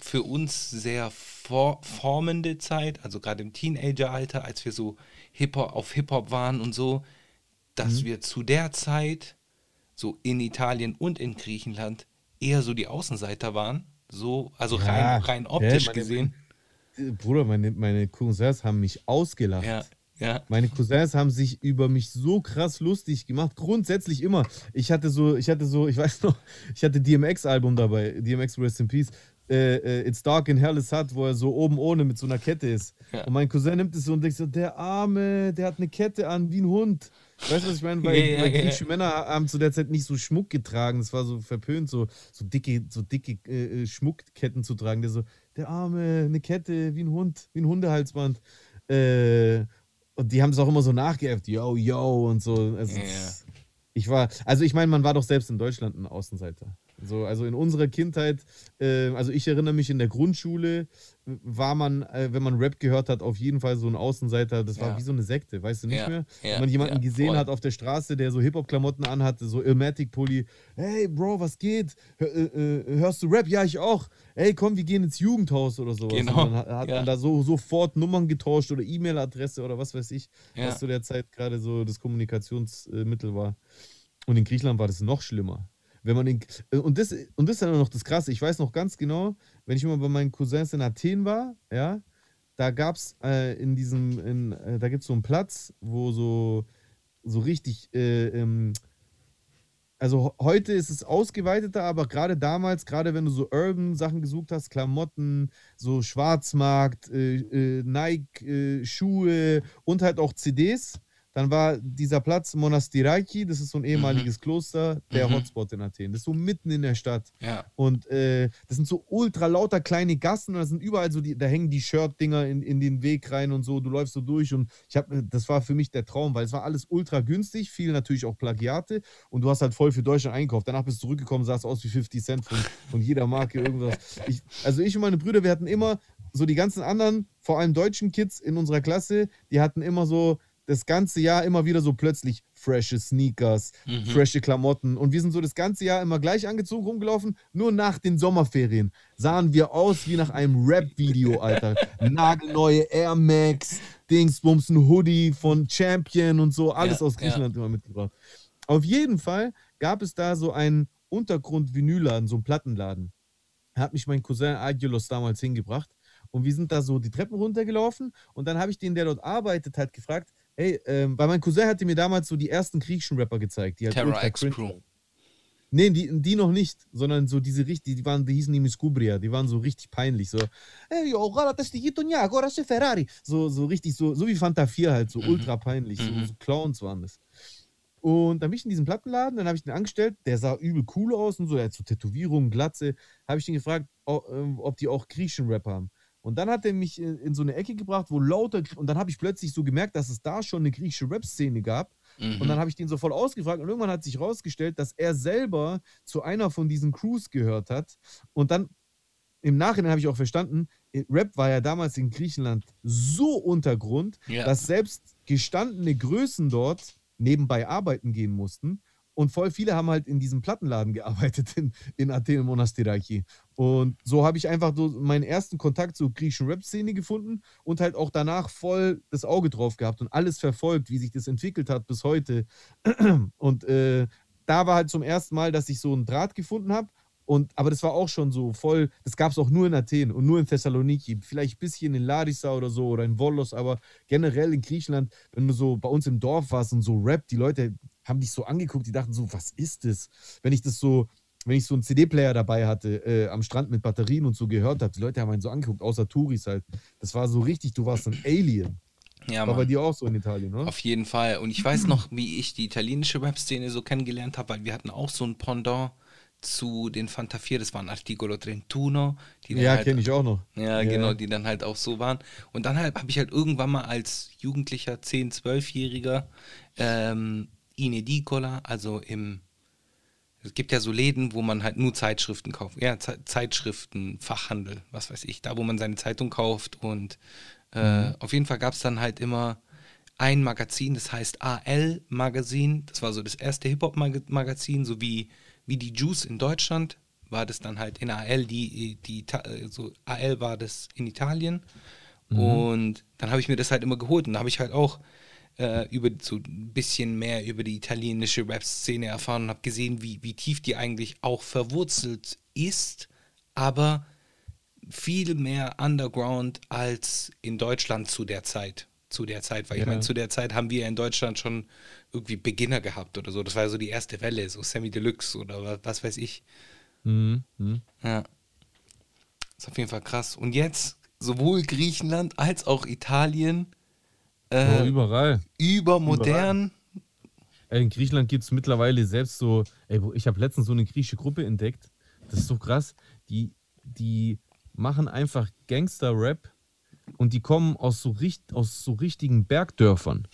für uns sehr for formende Zeit, also gerade im Teenageralter, als wir so Hip-Hop auf Hip-Hop waren und so, dass Mhm. wir zu der Zeit so in Italien und in Griechenland eher so die Außenseiter waren, so also Ja, rein, rein optisch meine- gesehen. Äh, Bruder, meine, meine Cousins haben mich ausgelacht. Ja, ja. Meine Cousins haben sich über mich so krass lustig gemacht. Grundsätzlich immer. Ich hatte so, ich hatte so, ich weiß noch, ich hatte DMX-Album dabei, DMX Rest in Peace. Äh, äh, It's Dark in Hell is Hot, wo er so oben ohne mit so einer Kette ist. Ja. Und mein Cousin nimmt es so und denkt so, der Arme, der hat eine Kette an wie ein Hund. Weißt du, was ich meine? Weil, *laughs* Ja, ja, weil ja. griechische Männer haben zu der Zeit nicht so Schmuck getragen. Es war so verpönt, so, so dicke, so dicke äh, äh, Schmuckketten zu tragen. Der so, der Arme, eine Kette, wie ein Hund, wie ein Hundehalsband. Äh, und die haben es auch immer so nachgeäfft, yo, yo und so. Also, Ja. Ich war, also ich meine, man war doch selbst in Deutschland ein Außenseiter. So, also in unserer Kindheit, äh, also ich erinnere mich in der Grundschule, war man, äh, wenn man Rap gehört hat, auf jeden Fall so ein Außenseiter. Das war Ja. wie so eine Sekte, weißt du nicht Ja, mehr? ja, wenn man jemanden gesehen hat auf der Straße, der so Hip-Hop-Klamotten anhatte, so Ilmatic-Pulli. Hey, Bro, was geht? Hör, äh, äh, hörst du Rap? Ja, ich auch. Hey, komm, wir gehen ins Jugendhaus oder sowas. Genau, Und dann hat, man da so sofort Nummern getauscht oder E-Mail-Adresse oder was weiß ich, was zu der Zeit gerade so das Kommunikationsmittel war. Und in Griechenland war das noch schlimmer. Wenn man in, äh, und, das, und das ist dann noch das Krasse. Ich weiß noch ganz genau, wenn ich immer bei meinen Cousins in Athen war, ja, da gab es äh, in diesem, in, äh, da gibt es so einen Platz, wo so, so richtig, äh, ähm, also heute ist es ausgeweiteter, aber gerade damals, gerade wenn du so Urban-Sachen gesucht hast, Klamotten, so Schwarzmarkt, äh, äh, Nike, Schuhe und halt auch CDs, dann war dieser Platz Monastiraki, das ist so ein ehemaliges Kloster, der Mhm. Hotspot in Athen. Das ist so mitten in der Stadt. Ja. Und äh, das sind so ultra lauter kleine Gassen und da sind überall so, die, da hängen die Shirt-Dinger in, in den Weg rein und so. Du läufst so durch und ich habe, das war für mich der Traum, weil es war alles ultra günstig, viel natürlich auch Plagiate und du hast halt voll für Deutschland einkauft. Danach bist du zurückgekommen, sahst aus wie 50 Cent von, von jeder Marke irgendwas. *laughs* Ich, also ich und meine Brüder, wir hatten immer so die ganzen anderen, vor allem deutschen Kids in unserer Klasse, die hatten immer so das ganze Jahr immer wieder so plötzlich frische Sneakers, Mhm. frische Klamotten. Und wir sind so das ganze Jahr immer gleich angezogen rumgelaufen. Nur nach den Sommerferien sahen wir aus wie nach einem Rap-Video, Alter. *laughs* Nagelneue Air Max, Dingsbums, ein Hoodie von Champion und so. Alles Ja, aus ja. Griechenland immer mitgebracht. Auf jeden Fall gab es da so einen Untergrund-Vinylladen, so einen Plattenladen. Da hat mich mein Cousin Agielos damals hingebracht. Und wir sind da so die Treppen runtergelaufen. Und dann habe ich den, der dort arbeitet, halt gefragt, hey, ähm, weil mein Cousin hatte mir damals so die ersten griechischen Rapper gezeigt. Die halt Terror X Crew. Nee, die, die noch nicht, sondern so diese richtig, die waren, die hießen die Miskubria, die waren so richtig peinlich, so, hey, yo, Ferrari. So, so richtig, so, so wie Fanta 4 halt, so Mhm. ultra peinlich, so, Mhm. so Clowns waren das. Und dann bin ich in diesem Plattenladen, dann habe ich den angestellt, der sah übel cool aus und so, der hat so Tätowierungen, Glatze. Habe ich den gefragt, ähm, ob die auch griechischen Rap haben. Und dann hat er mich in, in so eine Ecke gebracht, wo lauter, und dann habe ich plötzlich so gemerkt, dass es da schon eine griechische Rap-Szene gab. Mhm. Und dann habe ich den so voll ausgefragt und irgendwann hat sich herausgestellt, dass er selber zu einer von diesen Crews gehört hat. Und dann im Nachhinein habe ich auch verstanden, äh, Rap war ja damals in Griechenland so Untergrund, Ja. dass selbst gestandene Größen dort nebenbei arbeiten gehen mussten. Und voll viele haben halt in diesem Plattenladen gearbeitet in, in Athen im Monastiraki. Und so habe ich einfach so meinen ersten Kontakt zur griechischen Rap-Szene gefunden und halt auch danach voll das Auge drauf gehabt und alles verfolgt, wie sich das entwickelt hat bis heute. *clears throat* Und äh, da war halt zum ersten Mal, dass ich so einen Draht gefunden habe. Und, aber das war auch schon so voll, das gab es auch nur in Athen und nur in Thessaloniki, vielleicht ein bisschen in Larissa oder so oder in Volos, aber generell in Griechenland, wenn du so bei uns im Dorf warst und so Rap, die Leute haben dich so angeguckt, die dachten so, was ist das? Wenn ich das so, wenn ich so einen CD-Player dabei hatte, äh, am Strand mit Batterien und so gehört habe, die Leute haben einen so angeguckt, außer Touris halt. Das war so richtig, du warst ein Alien. ja, War bei dir auch so in Italien, oder? Auf jeden Fall. Und ich weiß noch, wie ich die italienische Rap-Szene so kennengelernt habe, weil wir hatten auch so ein Pendant zu den Fanta 4, das waren Articolo 31, die dann Ja, halt, kenne ich auch noch. Ja, Ja. genau, die dann halt auch so waren. Und dann halt habe ich halt irgendwann mal als Jugendlicher, 10-, 12-Jähriger, ähm, in Edicola, also im, es gibt ja so Läden, wo man halt nur Zeitschriften kauft. Ja, Ze Zeitschriften, Fachhandel, was weiß ich, da wo man seine Zeitung kauft. Und äh, auf jeden Fall gab es dann halt immer ein Magazin, das heißt AL Magazin. Das war so das erste Hip-Hop-Magazin, so wie, die Juice in Deutschland war das dann halt in AL, die, die, Ita- so AL war das in Italien. Und dann habe ich mir das halt immer geholt und da habe ich halt auch äh, über so ein bisschen mehr über die italienische Rap-Szene erfahren und habe gesehen, wie, wie tief die eigentlich auch verwurzelt ist, aber viel mehr underground als in Deutschland zu der Zeit. Zu der Zeit, weil ich Ja. meine, zu der Zeit haben wir in Deutschland schon irgendwie Beginner gehabt oder so. Das war so die erste Welle, so Sammy Deluxe oder wa- was weiß ich. Mhm. Mhm. Ja. Ist auf jeden Fall krass. Und jetzt sowohl Griechenland als auch Italien Oh, äh, überall. übermodern, Ey, in Griechenland gibt es mittlerweile selbst so, ey, ich habe letztens so eine griechische Gruppe entdeckt. Das ist so krass. Die, die machen einfach Gangster-Rap und die kommen aus so, richt, aus so richtigen Bergdörfern.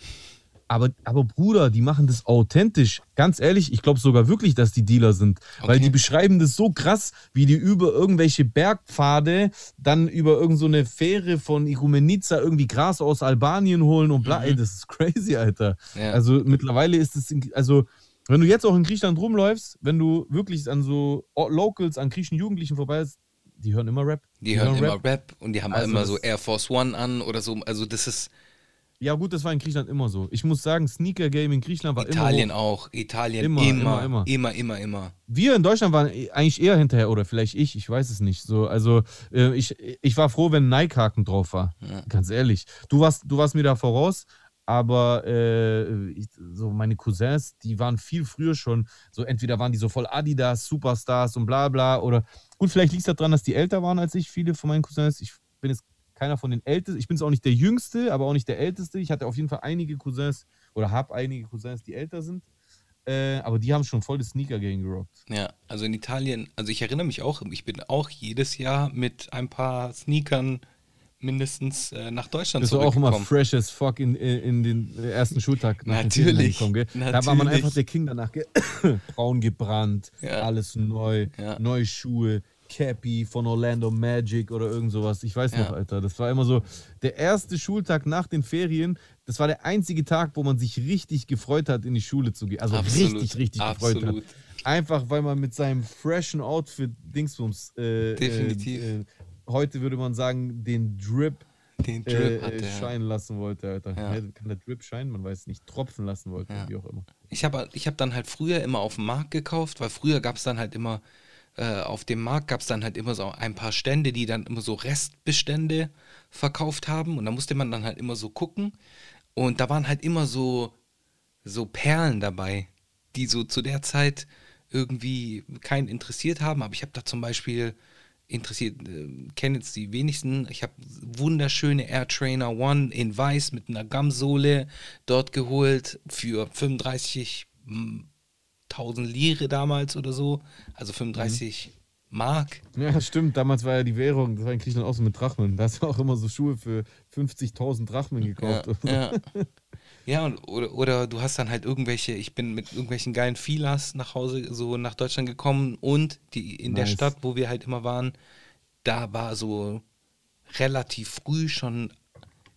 Aber, aber Bruder, die machen das authentisch. Ganz ehrlich, ich glaube sogar wirklich, dass die Dealer sind. Weil Okay. die beschreiben das so krass, wie die über irgendwelche Bergpfade dann über irgendeine so eine Fähre von Igumenica irgendwie Gras aus Albanien holen und bla. Mhm. Ey, das ist crazy, Alter. Ja. Also mittlerweile ist es, also wenn du jetzt auch in Griechenland rumläufst, wenn du wirklich an so Locals, an griechischen Jugendlichen vorbei die hören immer Rap. Die hören immer Rap und die haben Also immer so Air Force One an oder so. Also das ist Ja gut, das war in Griechenland immer so. Ich muss sagen, Sneaker Game in Griechenland war Italien immer hoch. auch. Italien Immer, immer, immer, immer, immer. immer. Wir in Deutschland waren eigentlich eher hinterher, oder vielleicht ich, ich weiß es nicht. So, also äh, ich, ich war froh, wenn Nike-Haken drauf war. Ja. Ganz ehrlich. Du warst, du warst mir da voraus, aber äh, ich, so meine Cousins, die waren viel früher schon. So entweder waren die so voll Adidas, Superstars und bla bla. Oder gut, vielleicht liegt es daran, dass die älter waren als ich, viele von meinen Cousins. Ich bin jetzt keiner von den Ältesten. Ich bin jetzt auch nicht der Jüngste, aber auch nicht der Älteste. Ich hatte auf jeden Fall einige Cousins oder habe einige Cousins, die älter sind. Äh, aber die haben schon voll das Sneaker-Game gerockt. Ja, also in Italien, also ich erinnere mich auch, ich bin auch jedes Jahr mit ein paar Sneakern mindestens äh, nach Deutschland Bist du auch immer fresh as fuck in, in, den ersten Schultag nach Natürlich, angekommen, gell? Da war man natürlich. einfach der King danach, *coughs* braun gebrannt, Ja. alles neu, Ja. neue Schuhe, Cappy von Orlando Magic oder irgend sowas. Ich weiß noch, Ja. Alter. Das war immer so der erste Schultag nach den Ferien. Das war der einzige Tag, wo man sich richtig gefreut hat, in die Schule zu gehen. Also Absolut, richtig, richtig gefreut hat. absolut. Einfach, weil man mit seinem freshen Outfit Dingsbums äh, Definitiv. Äh, äh, heute würde man sagen, den Drip Den Drip äh, scheinen lassen wollte, Alter. Ja. Kann der Drip scheinen? Man weiß nicht. Tropfen lassen wollte, Ja. wie auch immer. Ich habe ich hab dann halt früher immer auf dem Markt gekauft, weil früher gab es dann halt immer, äh, auf dem Markt gab es dann halt immer so ein paar Stände, die dann immer so Restbestände verkauft haben und da musste man dann halt immer so gucken und da waren halt immer so, so Perlen dabei, die so zu der Zeit irgendwie keinen interessiert haben, aber ich habe da zum Beispiel interessiert, äh, kennen jetzt die wenigsten. Ich habe wunderschöne Air Trainer One in weiß mit einer Gumsohle dort geholt für 35.000 Lire damals oder so, also 35 Mark. Ja, stimmt. Damals war ja die Währung, das war in Griechenland auch so mit Drachmen. Da hast du auch immer so Schuhe für 50.000 Drachmen gekauft. Ja, ja. *laughs* ja und, oder, oder du hast dann halt irgendwelche, ich bin mit irgendwelchen geilen Filas nach Hause, so nach Deutschland gekommen und die in der Nice. Stadt, wo wir halt immer waren, da war so relativ früh, schon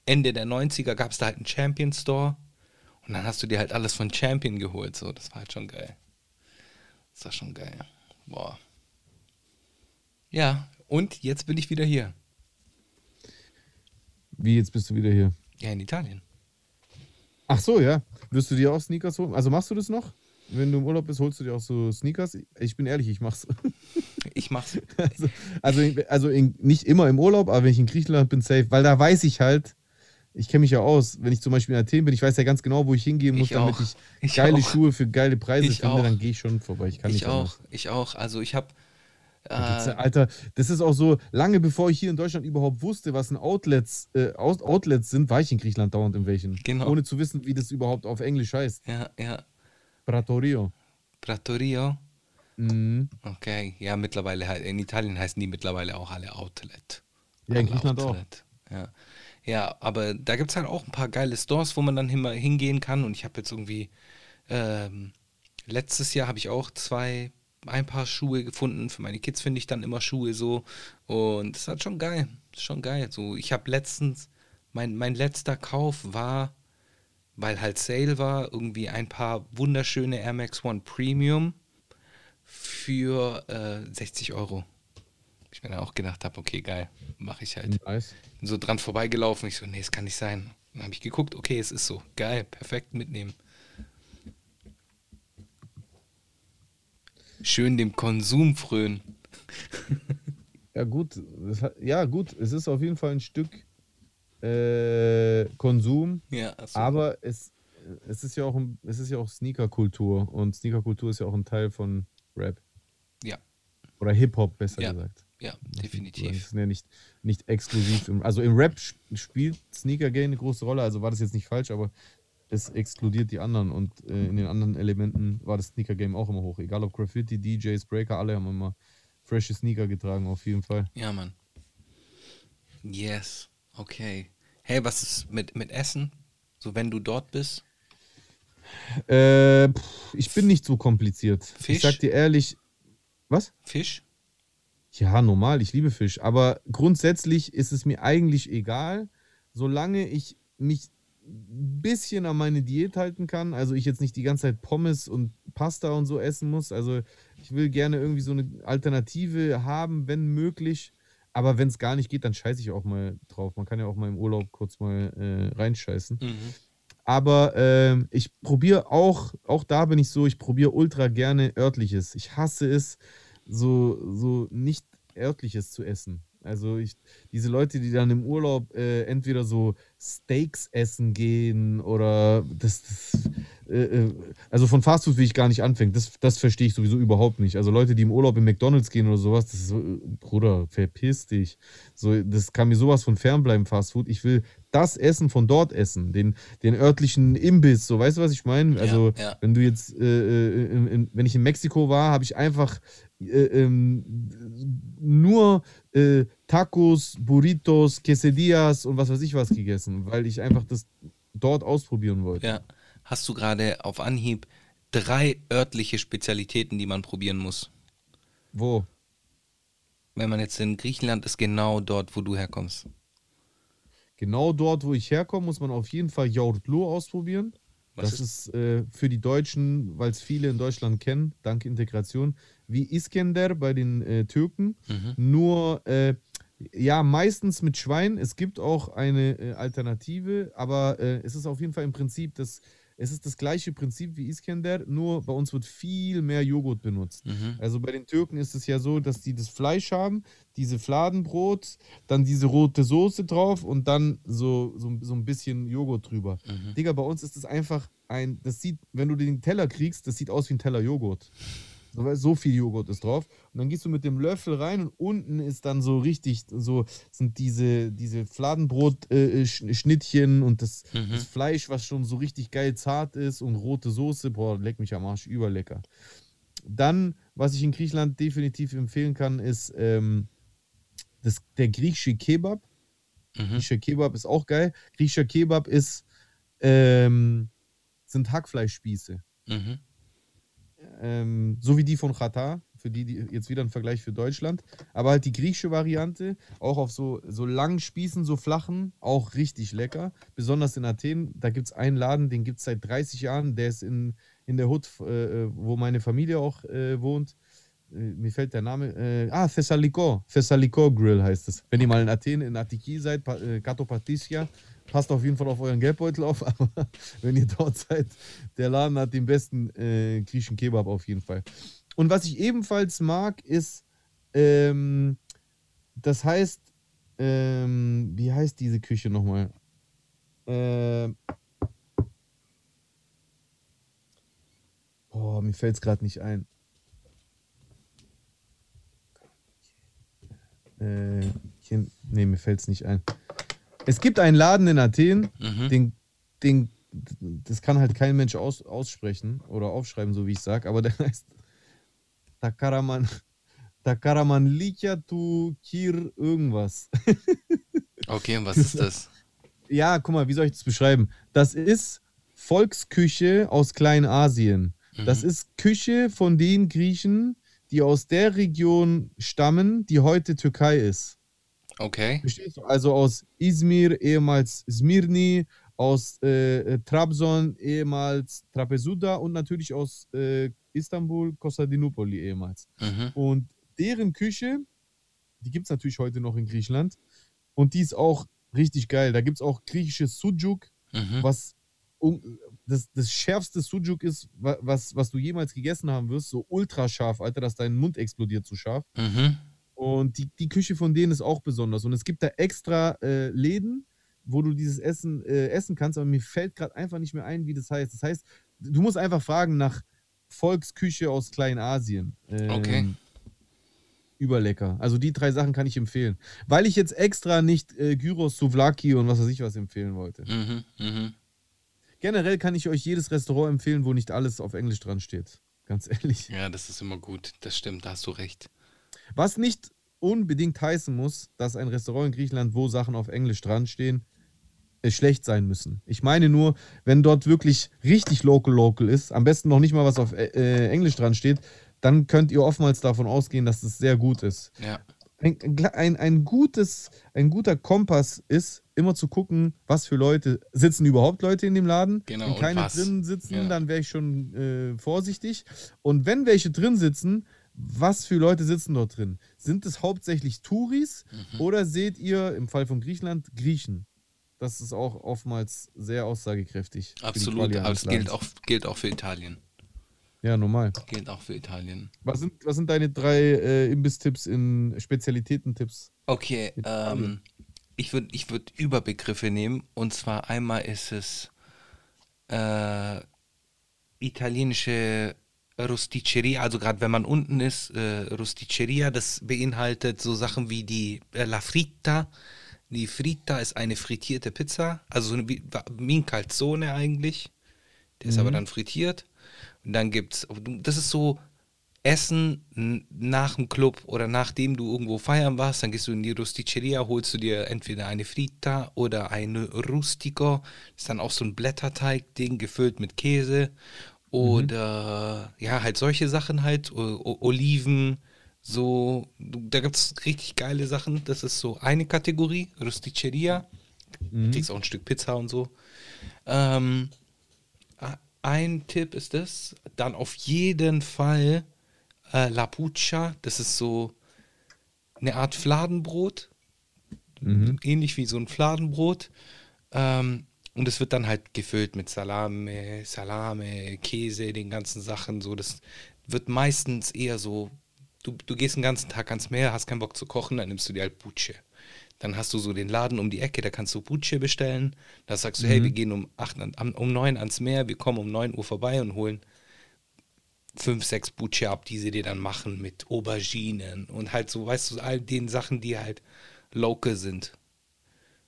Ende der 90er, gab es da halt einen Champion Store und dann hast du dir halt alles von Champion geholt, so, das war halt schon geil. Das war schon geil. Boah. Ja, und jetzt bin ich wieder hier. Wie, jetzt bist du wieder hier? Ja, in Italien. Ach so, ja. Wirst du dir auch Sneakers holen? Also machst du das noch? Wenn du im Urlaub bist, holst du dir auch so Sneakers? Ich bin ehrlich, ich mach's. *laughs* Ich mach's. Also, also, also in, nicht immer im Urlaub, aber wenn ich in Griechenland bin, safe. Weil da weiß ich halt, ich kenne mich ja aus, wenn ich zum Beispiel in Athen bin, ich weiß ja ganz genau, wo ich hingehen muss, Ich damit ich, Ich geile auch. Schuhe für geile Preise Ich finde, auch. dann gehe ich schon vorbei. Ich kann ich nicht auch, anders. ich auch. Also ich habe ja- äh, Alter, das ist auch so, lange bevor ich hier in Deutschland überhaupt wusste, was ein Outlets, äh, Outlets sind, war ich in Griechenland dauernd in welchen. Genau. Ohne zu wissen, wie das überhaupt auf Englisch heißt. ja, ja, Pratorio. Trattorio. Mhm. Okay, ja, mittlerweile in Italien heißen die mittlerweile auch alle Outlet. Ja, in Griechenland auch. Outlet. Ja. ja, aber da gibt es halt auch ein paar geile Stores, wo man dann hin, hingehen kann. Und ich habe jetzt irgendwie, ähm, letztes Jahr habe ich auch zwei, ein paar Schuhe gefunden. Für meine Kids finde ich dann immer Schuhe so. Und das ist halt schon geil. Das ist schon geil. So, ich habe letztens, mein, mein letzter Kauf war, weil halt Sale war, irgendwie ein paar wunderschöne Air Max One Premium für äh, 60 Euro. Ich mir dann auch gedacht habe, okay, geil, mache ich halt. Nice. Bin so dran vorbeigelaufen, ich so, nee, es kann nicht sein. Dann habe ich geguckt, okay, es ist so, geil, perfekt mitnehmen. Schön dem Konsum frönen. *laughs* Ja, gut. Das hat, ja, gut. Es ist auf jeden Fall ein Stück äh, Konsum, Ja, also, aber es, es ist ja auch, es ist ja auch Sneaker-Kultur und Sneaker-Kultur ist ja auch ein Teil von Rap. ja, Oder Hip-Hop, besser Ja. gesagt. ja, Das definitiv. ist ja nicht, nicht exklusiv. Im, also im Rap sp- spielt Sneaker Game eine große Rolle, also war das jetzt nicht falsch, aber es exkludiert die anderen und äh, in den anderen Elementen war das Sneaker-Game auch immer hoch. Egal ob Graffiti, DJs, Breaker, alle haben immer frische Sneaker getragen, auf jeden Fall. Ja, Mann. Yes, okay. Hey, was ist mit, mit Essen? So, wenn du dort bist? Äh, pff, ich bin nicht so kompliziert. Fisch? Ich sag dir ehrlich, was? Fisch? Ja, normal, ich liebe Fisch. Aber grundsätzlich ist es mir eigentlich egal, solange ich mich bisschen an meine Diät halten kann. Also ich jetzt nicht die ganze Zeit Pommes und Pasta und so essen muss. Also ich will gerne irgendwie so eine Alternative haben, wenn möglich. Aber wenn es gar nicht geht, dann scheiße ich auch mal drauf. Man kann ja auch mal im Urlaub kurz mal äh, reinscheißen. Mhm. Aber ähm, ich probiere auch, auch da bin ich so, ich probiere ultra gerne örtliches. Ich hasse es, so, so nicht örtliches zu essen. Also ich, diese Leute, die dann im Urlaub äh, entweder so Steaks essen gehen oder das, das äh, äh, also von Fastfood will ich gar nicht anfangen. Das, das verstehe ich sowieso überhaupt nicht. Also Leute, die im Urlaub in McDonalds gehen oder sowas, das ist so, Bruder, verpiss dich. So, das kann mir sowas von fernbleiben, Fastfood. Ich will das Essen von dort essen, den, den örtlichen Imbiss, so weißt du, was ich meine? Also, ja. wenn du jetzt, äh, äh, in, in, wenn ich in Mexiko war, habe ich einfach äh, ähm, nur äh, Tacos, Burritos, Quesadillas und was weiß ich was gegessen, weil ich einfach das dort ausprobieren wollte. Ja. Hast du gerade auf Anhieb drei örtliche Spezialitäten, die man probieren muss? Wo? Wenn man jetzt in Griechenland ist, genau dort, wo du herkommst. Genau dort, wo ich herkomme, muss man auf jeden Fall Yaurtlu ausprobieren. Was das ist, äh, für die Deutschen, weil es viele in Deutschland kennen, dank Integration, wie Iskender bei den äh, Türken. Mhm. Nur, äh, ja, meistens mit Schwein. Es gibt auch eine äh, Alternative, aber äh, es ist auf jeden Fall im Prinzip das, es ist das gleiche Prinzip wie Iskender, nur bei uns wird viel mehr Joghurt benutzt. Mhm. Also bei den Türken ist es ja so, dass die das Fleisch haben, diese Fladenbrot, dann diese rote Soße drauf und dann so, so, so ein bisschen Joghurt drüber. Mhm. Digga, bei uns ist das einfach ein, das sieht, wenn du den Teller kriegst, das sieht aus wie ein Teller Joghurt. So, viel Joghurt ist drauf. Und dann gehst du mit dem Löffel rein und unten ist dann so richtig, so sind diese, diese Fladenbrot-Schnittchen und das, Mhm. das Fleisch, was schon so richtig geil zart ist und rote Soße. Boah, leck mich am Arsch, überlecker. Dann, was ich in Griechenland definitiv empfehlen kann, ist ähm, das, der griechische Kebab. Mhm. Griechischer Kebab ist auch geil. Griechischer Kebab ist, ähm, sind Hackfleischspieße. Mhm. Ähm, so wie die von Katar, für die, die jetzt wieder ein Vergleich für Deutschland. Aber halt die griechische Variante, auch auf so, so langen Spießen, so flachen, auch richtig lecker. Besonders in Athen, da gibt es einen Laden, den gibt es seit 30 Jahren, der ist in, in der Hut, äh, wo meine Familie auch äh, wohnt. Äh, mir fällt der Name. Äh, ah, Thessaliko. Thessaliko Grill heißt es. Wenn ihr mal in Athen, in Attiki seid, äh, Kato Patricia, passt auf jeden Fall auf euren Geldbeutel auf. *laughs* Aber wenn ihr dort seid, der Laden hat den besten äh, griechischen Kebab auf jeden Fall. Und was ich ebenfalls mag, ist, ähm, das heißt, ähm, wie heißt diese Küche nochmal? Ähm, boah, mir fällt es gerade nicht ein. Äh, hier, nee, mir fällt es nicht ein. Es gibt einen Laden in Athen, Mhm. den, den, das kann halt kein Mensch aus, aussprechen oder aufschreiben, so wie ich sage, aber der *laughs* heißt Takaraman, Takaraman Lichatu Kir irgendwas. *laughs* Okay, und was ist das? ja, guck mal, wie soll ich das beschreiben? Das ist Volksküche aus Kleinasien. Das Mhm. ist Küche von den Griechen, die aus der Region stammen, die heute Türkei ist. Okay. Verstehst du? Also aus Izmir, ehemals Smirni, aus äh, äh, Trabzon, ehemals Trapezuda und natürlich aus äh, Istanbul, Konstantinopoli ehemals. Mhm. Und deren Küche, die gibt es natürlich heute noch in Griechenland. Und die ist auch richtig geil. Da gibt es auch griechisches Sujuk, Mhm. was das, das schärfste Sujuk ist, wa- was, was du jemals gegessen haben wirst. So ultra scharf, Alter, dass dein Mund explodiert so scharf. Mhm. Und die, die Küche von denen ist auch besonders. Und es gibt da extra äh, Läden, wo du dieses Essen äh, essen kannst, aber mir fällt gerade einfach nicht mehr ein, wie das heißt. Das heißt, du musst einfach fragen nach Volksküche aus Kleinasien. Ähm, Okay. Überlecker. Also die drei Sachen kann ich empfehlen. Weil ich jetzt extra nicht äh, Gyros, Souvlaki und was weiß ich was empfehlen wollte. Mhm. Mhm. generell kann ich euch jedes Restaurant empfehlen, wo nicht alles auf Englisch dran steht. Ganz ehrlich. Ja, das ist immer gut. Das stimmt, da hast du recht. Was nicht unbedingt heißen muss, dass ein Restaurant in Griechenland, wo Sachen auf Englisch dran stehen, schlecht sein müssen. Ich meine nur, wenn dort wirklich richtig local local ist, am besten noch nicht mal was auf äh, äh Englisch dran steht, dann könnt ihr oftmals davon ausgehen, dass es sehr gut ist. Ja. Ein, ein, ein, gutes, ein guter Kompass ist, immer zu gucken, was für Leute, sitzen überhaupt Leute in dem Laden? Genau, wenn keine drin sitzen, Ja. dann wäre ich schon äh, vorsichtig. Und wenn welche drin sitzen, was für Leute sitzen dort drin? Sind es hauptsächlich Touris Mhm. oder seht ihr im Fall von Griechenland Griechen? Das ist auch oftmals sehr aussagekräftig. Absolut. Aber es gilt auch, gilt auch für Italien. Ja, normal. Gilt auch für Italien. Was sind, was sind deine drei äh, Imbiss-Tipps in Spezialitätentipps? Okay, ähm, ich würde ich würd Überbegriffe nehmen. Und zwar einmal ist es äh, italienische Rusticeria, also gerade wenn man unten ist, äh, Rusticeria, das beinhaltet so Sachen wie die äh, La Fritta. Die Fritta ist eine frittierte Pizza, also so eine, wie, wie ein Calzone eigentlich. Der ist aber dann frittiert. Und dann gibt's, das ist so Essen nach dem Club oder nachdem du irgendwo feiern warst, dann gehst du in die Rusticeria, holst du dir entweder eine Fritta oder eine Rustico. Das ist dann auch so ein Blätterteig-Ding gefüllt mit Käse. Oder ja, halt solche Sachen halt, o o Oliven, so, da gibt es richtig geile Sachen. Das ist so eine Kategorie, Rusticeria. Du kriegst auch ein Stück Pizza und so. Ähm, ein Tipp ist das. Dann auf jeden Fall äh, La Puccia. Das ist so eine Art Fladenbrot. Ähnlich wie so ein Fladenbrot. Ähm, und es wird dann halt gefüllt mit Salame, Salame, Käse, den ganzen Sachen. So, das wird meistens eher so. Du, du gehst den ganzen Tag ans Meer, hast keinen Bock zu kochen, dann nimmst du dir halt Pucce. Dann hast du so den Laden um die Ecke, da kannst du Pucce bestellen. Da sagst du, hey, wir gehen um, 8, an- am- um 9 ans Meer, wir kommen um 9 Uhr vorbei und holen fünf, sechs Pucce ab, die sie dir dann machen mit Auberginen und halt so, weißt du, all den Sachen, die halt local sind.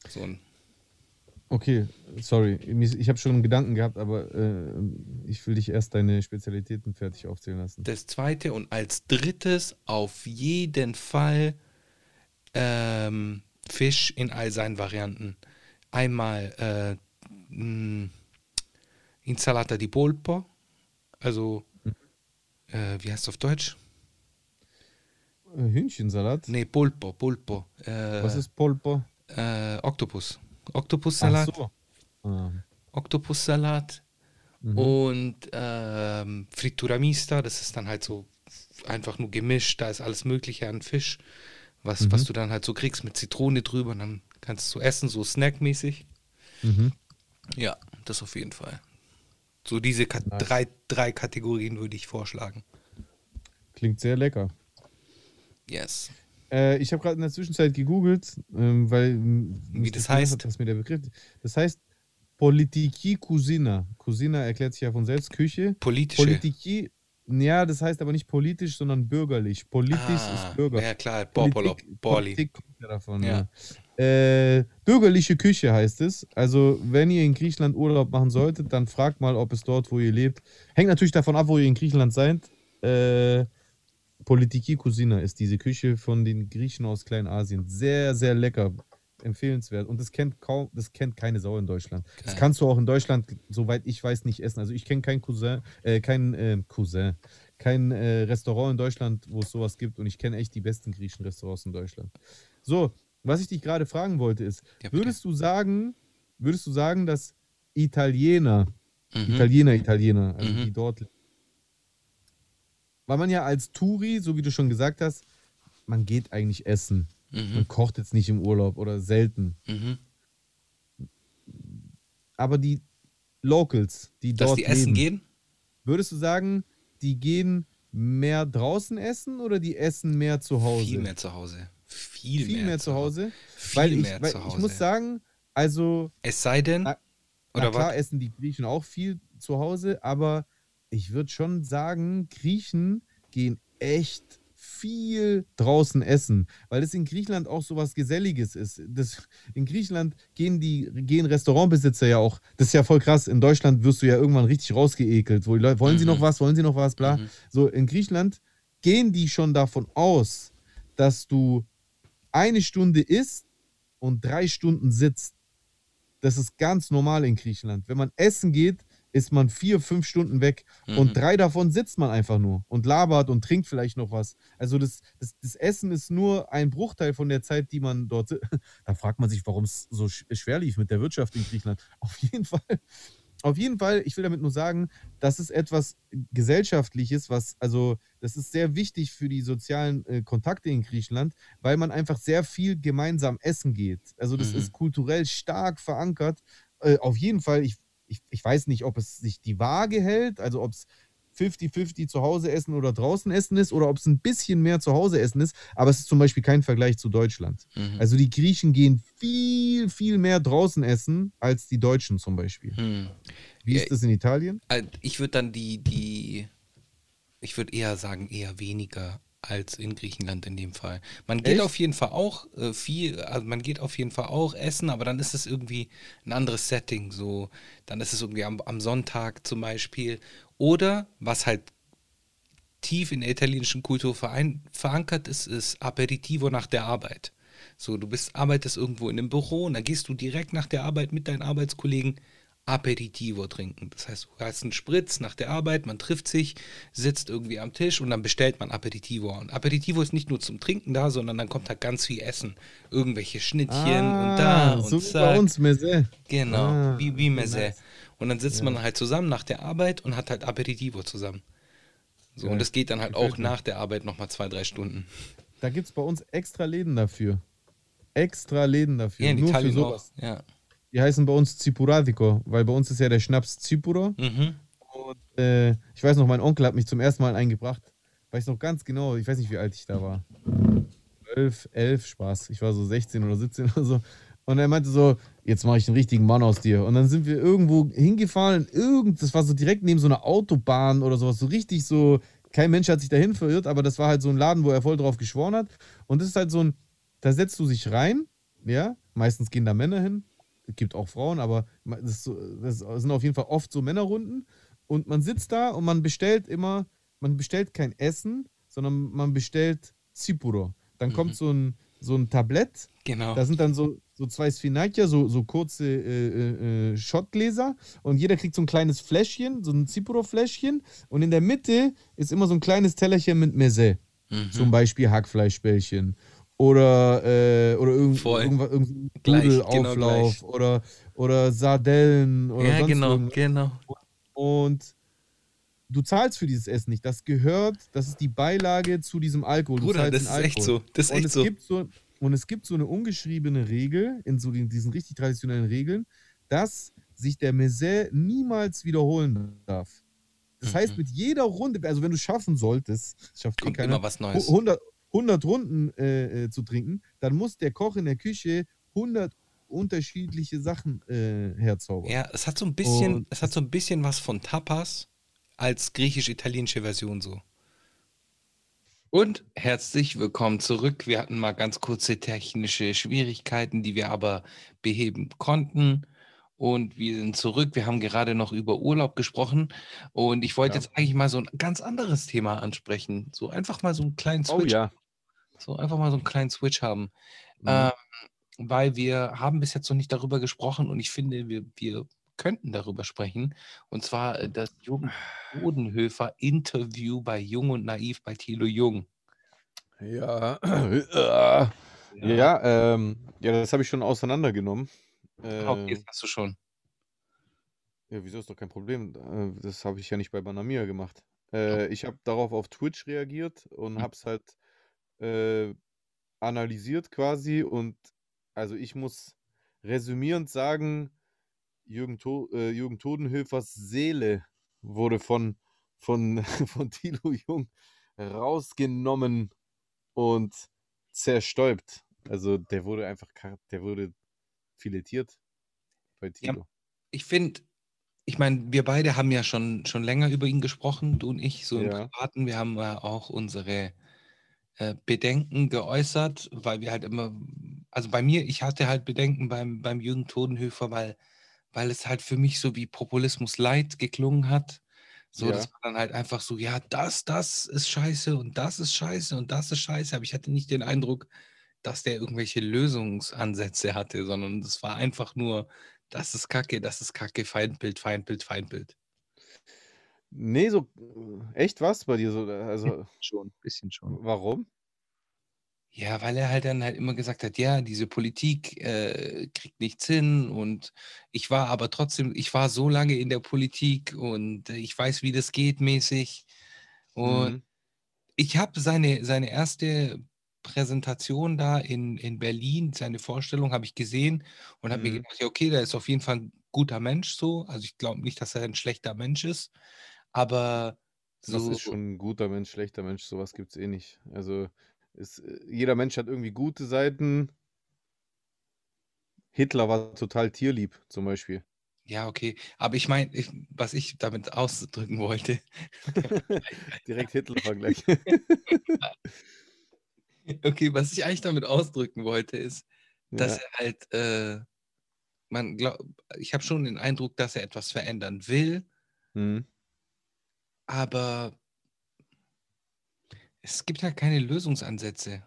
So ein Okay, sorry. Ich habe schon einen Gedanken gehabt, aber äh, ich will dich erst deine Spezialitäten fertig aufzählen lassen. Das zweite und als drittes auf jeden Fall ähm, Fisch in all seinen Varianten. Einmal äh, mh, Insalata di Polpo, also äh, wie heißt es auf Deutsch? Äh, Hühnchensalat? Nee, Polpo, Polpo. Äh, Was ist Polpo? Äh, Oktopus. Oktopussalat. so. Ah. Oktopussalat Mhm. und ähm, Frittura mista, das ist dann halt so einfach nur gemischt, da ist alles Mögliche an Fisch, was, Mhm. was du dann halt so kriegst mit Zitrone drüber und dann kannst du essen, so snackmäßig. Mhm. Ja, das auf jeden Fall. So diese Kat Nice. drei, drei Kategorien würde ich vorschlagen. Klingt sehr lecker. Yes. Äh, ich habe gerade in der Zwischenzeit gegoogelt, ähm, weil. m, Wie das heißt? Hat, was mir der Begriff. Das heißt Politiki Cucina. Cucina erklärt sich ja von selbst Küche. Politische. Politiki, ja, das heißt aber nicht politisch, sondern bürgerlich. Politisch Ah, ist Bürger. Ja klar, Popolo, Politik. Politik kommt ja davon, Ja. ja. Äh, bürgerliche Küche heißt es. Also, wenn ihr in Griechenland Urlaub machen solltet, dann fragt mal, ob es dort, wo ihr lebt. Hängt natürlich davon ab, wo ihr in Griechenland seid. Äh, Politiki Cucina ist diese Küche von den Griechen aus Kleinasien. Sehr, sehr lecker. Empfehlenswert. Und das kennt kaum, das kennt keine Sau in Deutschland. Das Geil. kannst du auch in Deutschland, soweit ich weiß, nicht essen. Also ich kenne kein Cousin, äh, kein äh, Cousin, kein äh, Restaurant in Deutschland, wo es sowas gibt. Und ich kenne echt die besten griechischen Restaurants in Deutschland. So, was ich dich gerade fragen wollte ist, Ja, würdest du sagen, würdest du sagen, dass Italiener, Mhm. Italiener, Italiener, also Mhm. die dort, weil man ja als Touri, so wie du schon gesagt hast, man geht eigentlich essen. Mhm. Man kocht jetzt nicht im Urlaub oder selten. Mhm. Aber die Locals, die Dass dort die essen leben, gehen? würdest du sagen, die gehen mehr draußen essen oder die essen mehr zu Hause? Viel mehr zu Hause. Viel, Viel mehr, zu Hause. Viel weil ich, mehr weil zu ich Hause. muss sagen, also Es sei denn, Na- oder na klar was? essen die Griechen auch viel zu Hause, aber ich würde schon sagen, Griechen gehen echt viel draußen essen, weil es in Griechenland auch so was Geselliges ist. Das, in Griechenland gehen die gehen Restaurantbesitzer ja auch, das ist ja voll krass, in Deutschland wirst du ja irgendwann richtig rausgeekelt, wo die Leute, wollen sie noch Mhm. was, wollen sie noch was, bla. Mhm. So, in Griechenland gehen die schon davon aus, dass du eine Stunde isst und drei Stunden sitzt. Das ist ganz normal in Griechenland. Wenn man essen geht, ist man vier, fünf Stunden weg Mhm. und drei davon sitzt man einfach nur und labert und trinkt vielleicht noch was. Also das, das, das Essen ist nur ein Bruchteil von der Zeit, die man dort. *laughs* Da fragt man sich, warum es so sch- schwer lief mit der Wirtschaft in Griechenland. *laughs* Auf jeden Fall. Auf jeden Fall, ich will damit nur sagen, das ist etwas Gesellschaftliches, was, also, das ist sehr wichtig für die sozialen äh, Kontakte in Griechenland, weil man einfach sehr viel gemeinsam essen geht. Also, das Mhm. ist kulturell stark verankert. Äh, auf jeden Fall, ich, ich, ich weiß nicht, ob es sich die Waage hält, also ob es 50-50 zu Hause essen oder draußen essen ist oder ob es ein bisschen mehr zu Hause essen ist, aber es ist zum Beispiel kein Vergleich zu Deutschland. Mhm. Also die Griechen gehen viel, viel mehr draußen essen als die Deutschen zum Beispiel. Hm. Wie ist das in Italien? Äh, Ich würde dann die, die, ich würde eher sagen, eher weniger als in Griechenland in dem Fall. Man geht Echt? auf jeden Fall auch äh, viel, also man geht auf jeden Fall auch essen, aber dann ist es irgendwie ein anderes Setting. So, dann ist es irgendwie am, am Sonntag zum Beispiel. Oder was halt tief in der italienischen Kultur verein, verankert ist, ist Aperitivo nach der Arbeit. So, du bist, arbeitest irgendwo in einem Büro und dann gehst du direkt nach der Arbeit mit deinen Arbeitskollegen Aperitivo trinken. Das heißt, du hast einen Spritz nach der Arbeit, man trifft sich, sitzt irgendwie am Tisch und dann bestellt man Aperitivo. Und Aperitivo ist nicht nur zum Trinken da, sondern dann kommt halt ganz viel Essen. Irgendwelche Schnittchen und da und Ah, so wie bei zack. uns, Mese. Genau, Ah, wie, wie Mese. nice. Und dann sitzt man halt zusammen nach der Arbeit und hat halt Aperitivo zusammen. So, Geil. und das geht dann halt Gefällt auch mir. nach der Arbeit nochmal zwei, drei Stunden. Da gibt es bei uns extra Läden dafür. Extra Läden dafür. Ja, in Nur Italien für auch. sowas. Ja. Die heißen bei uns Zipuratico, weil bei uns ist ja der Schnaps Zipuro. Mhm. Und äh, ich weiß noch, mein Onkel hat mich zum ersten Mal eingebracht. Weiß noch ganz genau, ich weiß nicht, wie alt ich da war. 12, 11, Spaß. Ich war so 16 oder 17 oder so. Und er meinte so, jetzt mache ich einen richtigen Mann aus dir. Und dann sind wir irgendwo hingefahren, irgend, das war so direkt neben so einer Autobahn oder sowas, so richtig so, kein Mensch hat sich dahin verirrt, aber das war halt so ein Laden, wo er voll drauf geschworen hat. Und das ist halt so ein, da setzt du dich rein, ja, meistens gehen da Männer hin, gibt auch Frauen, aber das, so, das sind auf jeden Fall oft so Männerrunden. Und man sitzt da und man bestellt immer, man bestellt kein Essen, sondern man bestellt Zipuro. Dann kommt so ein, so ein Tablett, Genau. da sind dann so, so zwei Sphinakia, so, so kurze äh, äh, äh, Shotgläser und jeder kriegt so ein kleines Fläschchen, so ein Zipuro-Fläschchen und in der Mitte ist immer so ein kleines Tellerchen mit Mese. Mhm. Zum Beispiel Hackfleischbällchen oder, äh, oder irgend, irgendwas, irgendein genau Nudelauflauf gleich. oder, oder Sardellen oder ja, sonst genau, irgendwas. genau. Und du zahlst für dieses Essen nicht. Das gehört, das ist die Beilage zu diesem Alkohol. Du Bruder, das ist echt Alkohol. so. Das ist und echt es so. Gibt so. Und es gibt so eine ungeschriebene Regel, in so diesen richtig traditionellen Regeln, dass sich der Mese niemals wiederholen darf. Das Mhm. heißt, mit jeder Runde, also wenn du schaffen solltest, schafft eh Kommt keiner, immer was Neues. 100, 100 Runden äh, äh, zu trinken, dann muss der Koch in der Küche 100 unterschiedliche Sachen äh, herzaubern. Ja, es hat so ein bisschen, Und es hat so ein bisschen was von Tapas als griechisch-italienische Version so. Und herzlich willkommen zurück. Wir hatten mal ganz kurze technische Schwierigkeiten, die wir aber beheben konnten. Und wir sind zurück. Wir haben gerade noch über Urlaub gesprochen. Und ich wollte Ja. jetzt eigentlich mal so ein ganz anderes Thema ansprechen. So einfach mal so einen kleinen Oh Switch. ja. So einfach mal so einen kleinen Switch haben. Mhm. Ähm, weil wir haben bis jetzt noch nicht darüber gesprochen und ich finde, wir, wir könnten darüber sprechen. Und zwar äh, das Jürgen Bodenhöfer Interview bei Jung und Naiv bei Thilo Jung. Ja, ja, ja, ähm, ja das habe ich schon auseinandergenommen. Äh, Okay, das hast du schon. ja, wieso ist doch kein Problem? Äh, Das habe ich ja nicht bei Banamia gemacht. Äh, ich habe darauf auf Twitch reagiert und Mhm. habe es halt äh, analysiert quasi und also ich muss resümierend sagen, Jürgen, to äh, Jürgen Todenhöfers Seele wurde von, von, *laughs* von Thilo Jung rausgenommen und zerstäubt. Also der wurde einfach, der wurde filetiert bei Ja. Thilo. Ich finde, ich meine, wir beide haben ja schon, schon länger über ihn gesprochen, du und ich, so im Ja. Privaten. Wir haben ja auch unsere äh, Bedenken geäußert, weil wir halt immer, also bei mir, ich hatte halt Bedenken beim, beim Jürgen Todenhöfer, weil, weil es halt für mich so wie Populismus Light geklungen hat. So, Ja. das war dann halt einfach so, ja, das, das ist scheiße und das ist scheiße und das ist scheiße. Aber ich hatte nicht den Eindruck, dass der irgendwelche Lösungsansätze hatte, sondern es war einfach nur, das ist Kacke, das ist Kacke, Feindbild, Feindbild, Feindbild. Nee, so äh, echt was bei dir so? Also, Schon, ein bisschen schon. warum? Ja, weil er halt dann halt immer gesagt hat, ja, diese Politik äh, kriegt nichts hin und ich war aber trotzdem, ich war so lange in der Politik und äh, ich weiß, wie das geht mäßig. Und Mhm. ich habe seine, seine erste Präsentation da in, in Berlin, seine Vorstellung habe ich gesehen und habe mir Mhm. gedacht, ja, okay, der ist auf jeden Fall ein guter Mensch so. Also ich glaube nicht, dass er ein schlechter Mensch ist, aber so, ist schon ein guter Mensch, schlechter Mensch? Sowas gibt es eh nicht. Also, ist, äh, jeder Mensch hat irgendwie gute Seiten. Hitler war total tierlieb, zum Beispiel. ja, okay. Aber ich meine, was ich damit ausdrücken wollte, *laughs* Direkt Hitler-Vergleich. *laughs* Okay, was ich eigentlich damit ausdrücken wollte, ist, dass Ja. er halt, äh, man glaub, ich habe schon den Eindruck, dass er etwas verändern will, Mhm. Aber es gibt halt keine Lösungsansätze.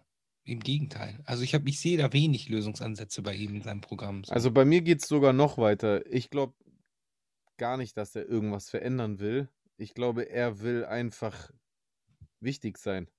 Im Gegenteil. Also ich habe, ich sehe da wenig Lösungsansätze bei ihm in seinem Programm. So. Also bei mir geht es sogar noch weiter. Ich glaube gar nicht, dass er irgendwas verändern will. Ich glaube, er will einfach wichtig sein.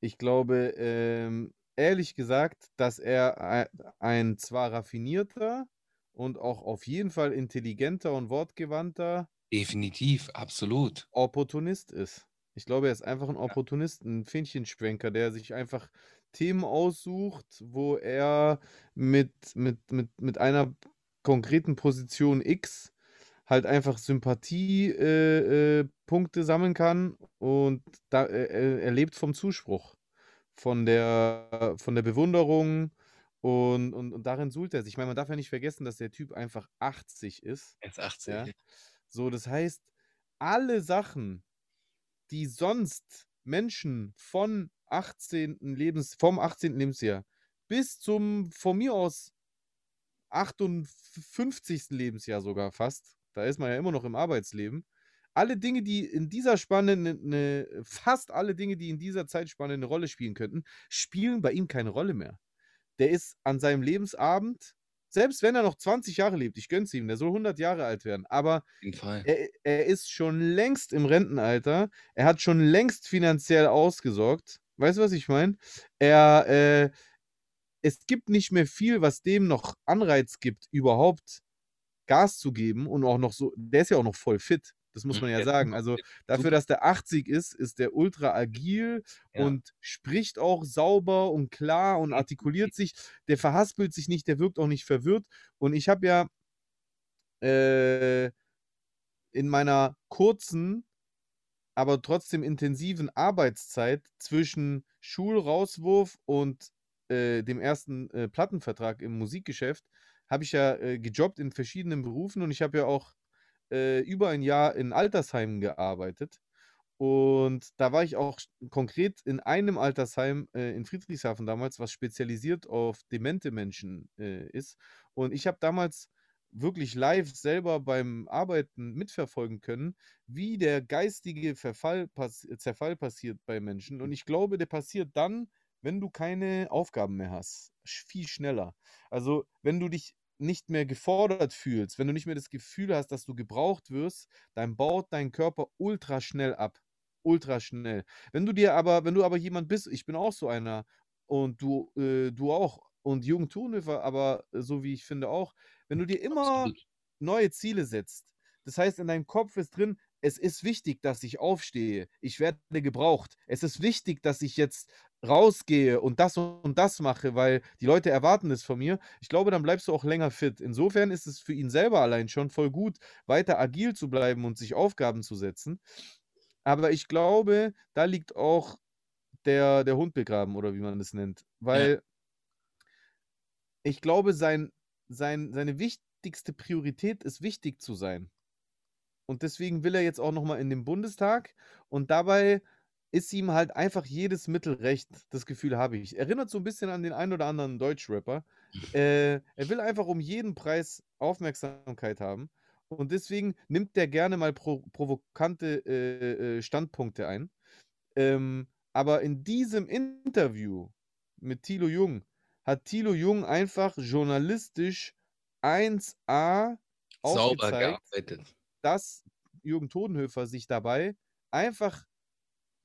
Ich glaube, ähm, ehrlich gesagt, dass er ein, ein zwar raffinierter und auch auf jeden Fall intelligenter und wortgewandter Definitiv, absolut. Opportunist ist. Ich glaube, er ist einfach ein Opportunist, ein Fähnchenschwenker, der sich einfach Themen aussucht, wo er mit, mit, mit, mit einer konkreten Position X halt einfach Sympathie-Punkte äh, Punkte sammeln kann und da, äh, er lebt vom Zuspruch, von der, von der Bewunderung und, und, und darin suhlt er sich. Ich meine, man darf ja nicht vergessen, dass der Typ einfach 80 ist. Jetzt 80. Ja. So, das heißt, alle Sachen, die sonst Menschen von 18. Lebens, vom 18. Lebensjahr bis zum, von mir aus, 58. Lebensjahr sogar fast, da ist man ja immer noch im Arbeitsleben, alle Dinge, die in dieser Spanne, ne, ne, fast alle Dinge, die in dieser Zeitspanne eine Rolle spielen könnten, spielen bei ihm keine Rolle mehr. Der ist an seinem Lebensabend, selbst wenn er noch 20 Jahre lebt, ich gönn's ihm, der soll 100 Jahre alt werden, aber er, er ist schon längst im Rentenalter. Er hat schon längst finanziell ausgesorgt. Weißt du, was ich meine? Er, äh, es gibt nicht mehr viel, was dem noch Anreiz gibt, überhaupt Gas zu geben und auch noch so, der ist ja auch noch voll fit. Das muss Mhm, man ja sagen. Also dafür, dass der 80 ist, ist der ultra agil Ja. und spricht auch sauber und klar und artikuliert sich. Der verhaspelt sich nicht, der wirkt auch nicht verwirrt. Und ich habe ja äh, in meiner kurzen, aber trotzdem intensiven Arbeitszeit zwischen Schulrauswurf und äh, dem ersten äh, Plattenvertrag im Musikgeschäft habe ich ja äh, gejobbt in verschiedenen Berufen und ich habe ja auch äh, über ein Jahr in Altersheimen gearbeitet. Und da war ich auch konkret in einem Altersheim äh, in Friedrichshafen damals, was spezialisiert auf demente Menschen äh, ist. Und ich habe damals wirklich live selber beim Arbeiten mitverfolgen können, wie der geistige Verfall pass Zerfall passiert bei Menschen. Und ich glaube, der passiert dann, wenn du keine Aufgaben mehr hast. Viel schneller. Also, wenn du dich nicht mehr gefordert fühlst, wenn du nicht mehr das Gefühl hast, dass du gebraucht wirst, dann baut dein Körper ultra schnell ab. Ultra schnell. Wenn du dir aber, wenn du aber jemand bist, ich bin auch so einer und du, äh, du auch und Thunhöfer, aber so wie ich finde auch, wenn du dir immer Absolut. neue Ziele setzt, das heißt, in deinem Kopf ist drin, es ist wichtig, dass ich aufstehe. Ich werde gebraucht. Es ist wichtig, dass ich jetzt rausgehe und das und das mache, weil die Leute erwarten es von mir. Ich glaube, dann bleibst du auch länger fit. Insofern ist es für ihn selber allein schon voll gut, weiter agil zu bleiben und sich Aufgaben zu setzen. Aber ich glaube, da liegt auch der, der Hund begraben oder wie man das nennt. Weil ich glaube, sein, sein, seine wichtigste Priorität ist, wichtig zu sein. Und deswegen will er jetzt auch nochmal in den Bundestag. Und dabei ist ihm halt einfach jedes Mittel recht. Das Gefühl habe ich. Erinnert so ein bisschen an den einen oder anderen Deutschrapper. Äh, er will einfach um jeden Preis Aufmerksamkeit haben. Und deswegen nimmt der gerne mal pro provokante äh, äh, Standpunkte ein. Ähm, aber in diesem Interview mit Thilo Jung hat Thilo Jung einfach journalistisch 1A Sauber aufgezeigt, gearbeitet. dass Jürgen Todenhöfer sich dabei einfach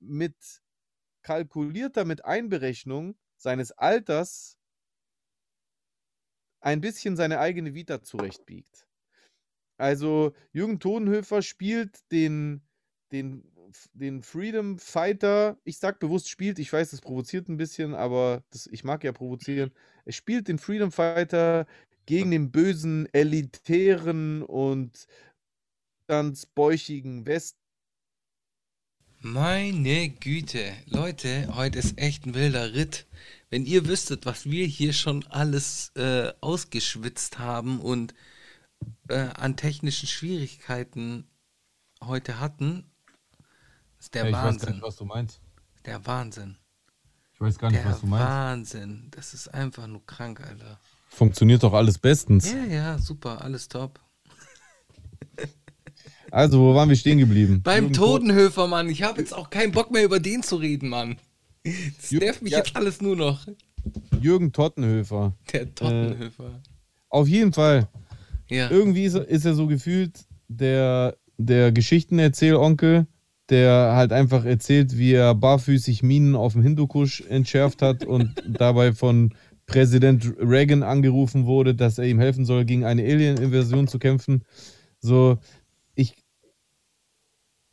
mit kalkulierter mit Einberechnung seines Alters ein bisschen seine eigene Vita zurechtbiegt. Also Jürgen Todenhöfer spielt den, den, den Freedom Fighter, ich sag bewusst spielt, ich weiß, das provoziert ein bisschen, aber das, ich mag ja provozieren. Er spielt den Freedom Fighter gegen den bösen, elitären und ganz bäuchigen West. Meine Güte, Leute, heute ist echt ein wilder Ritt. Wenn ihr wüsstet, was wir hier schon alles äh, ausgeschwitzt haben und äh, an technischen Schwierigkeiten heute hatten, ist der Ja, ich weiß gar Wahnsinn. nicht, was du meinst. Der Wahnsinn. Ich weiß gar nicht, Der was du meinst. Wahnsinn. Das ist einfach nur krank, Alter. Funktioniert doch alles bestens. Ja, ja, super, alles top. *laughs* Also, wo waren wir stehen geblieben? Beim Jürgen Totenhöfer, Mann. Ich habe jetzt auch keinen Bock mehr über den zu reden, Mann. Das Jür- nervt mich ja. jetzt alles nur noch. Jürgen Tottenhöfer. Der Totenhöfer. Auf jeden Fall. ja. Irgendwie ist, er- ist er so gefühlt der, der Geschichtenerzählonkel, der halt einfach erzählt, wie er barfüßig Minen auf dem Hindukusch entschärft hat *laughs* und dabei von Präsident Reagan angerufen wurde, dass er ihm helfen soll, gegen eine Alien-Invasion zu kämpfen. So,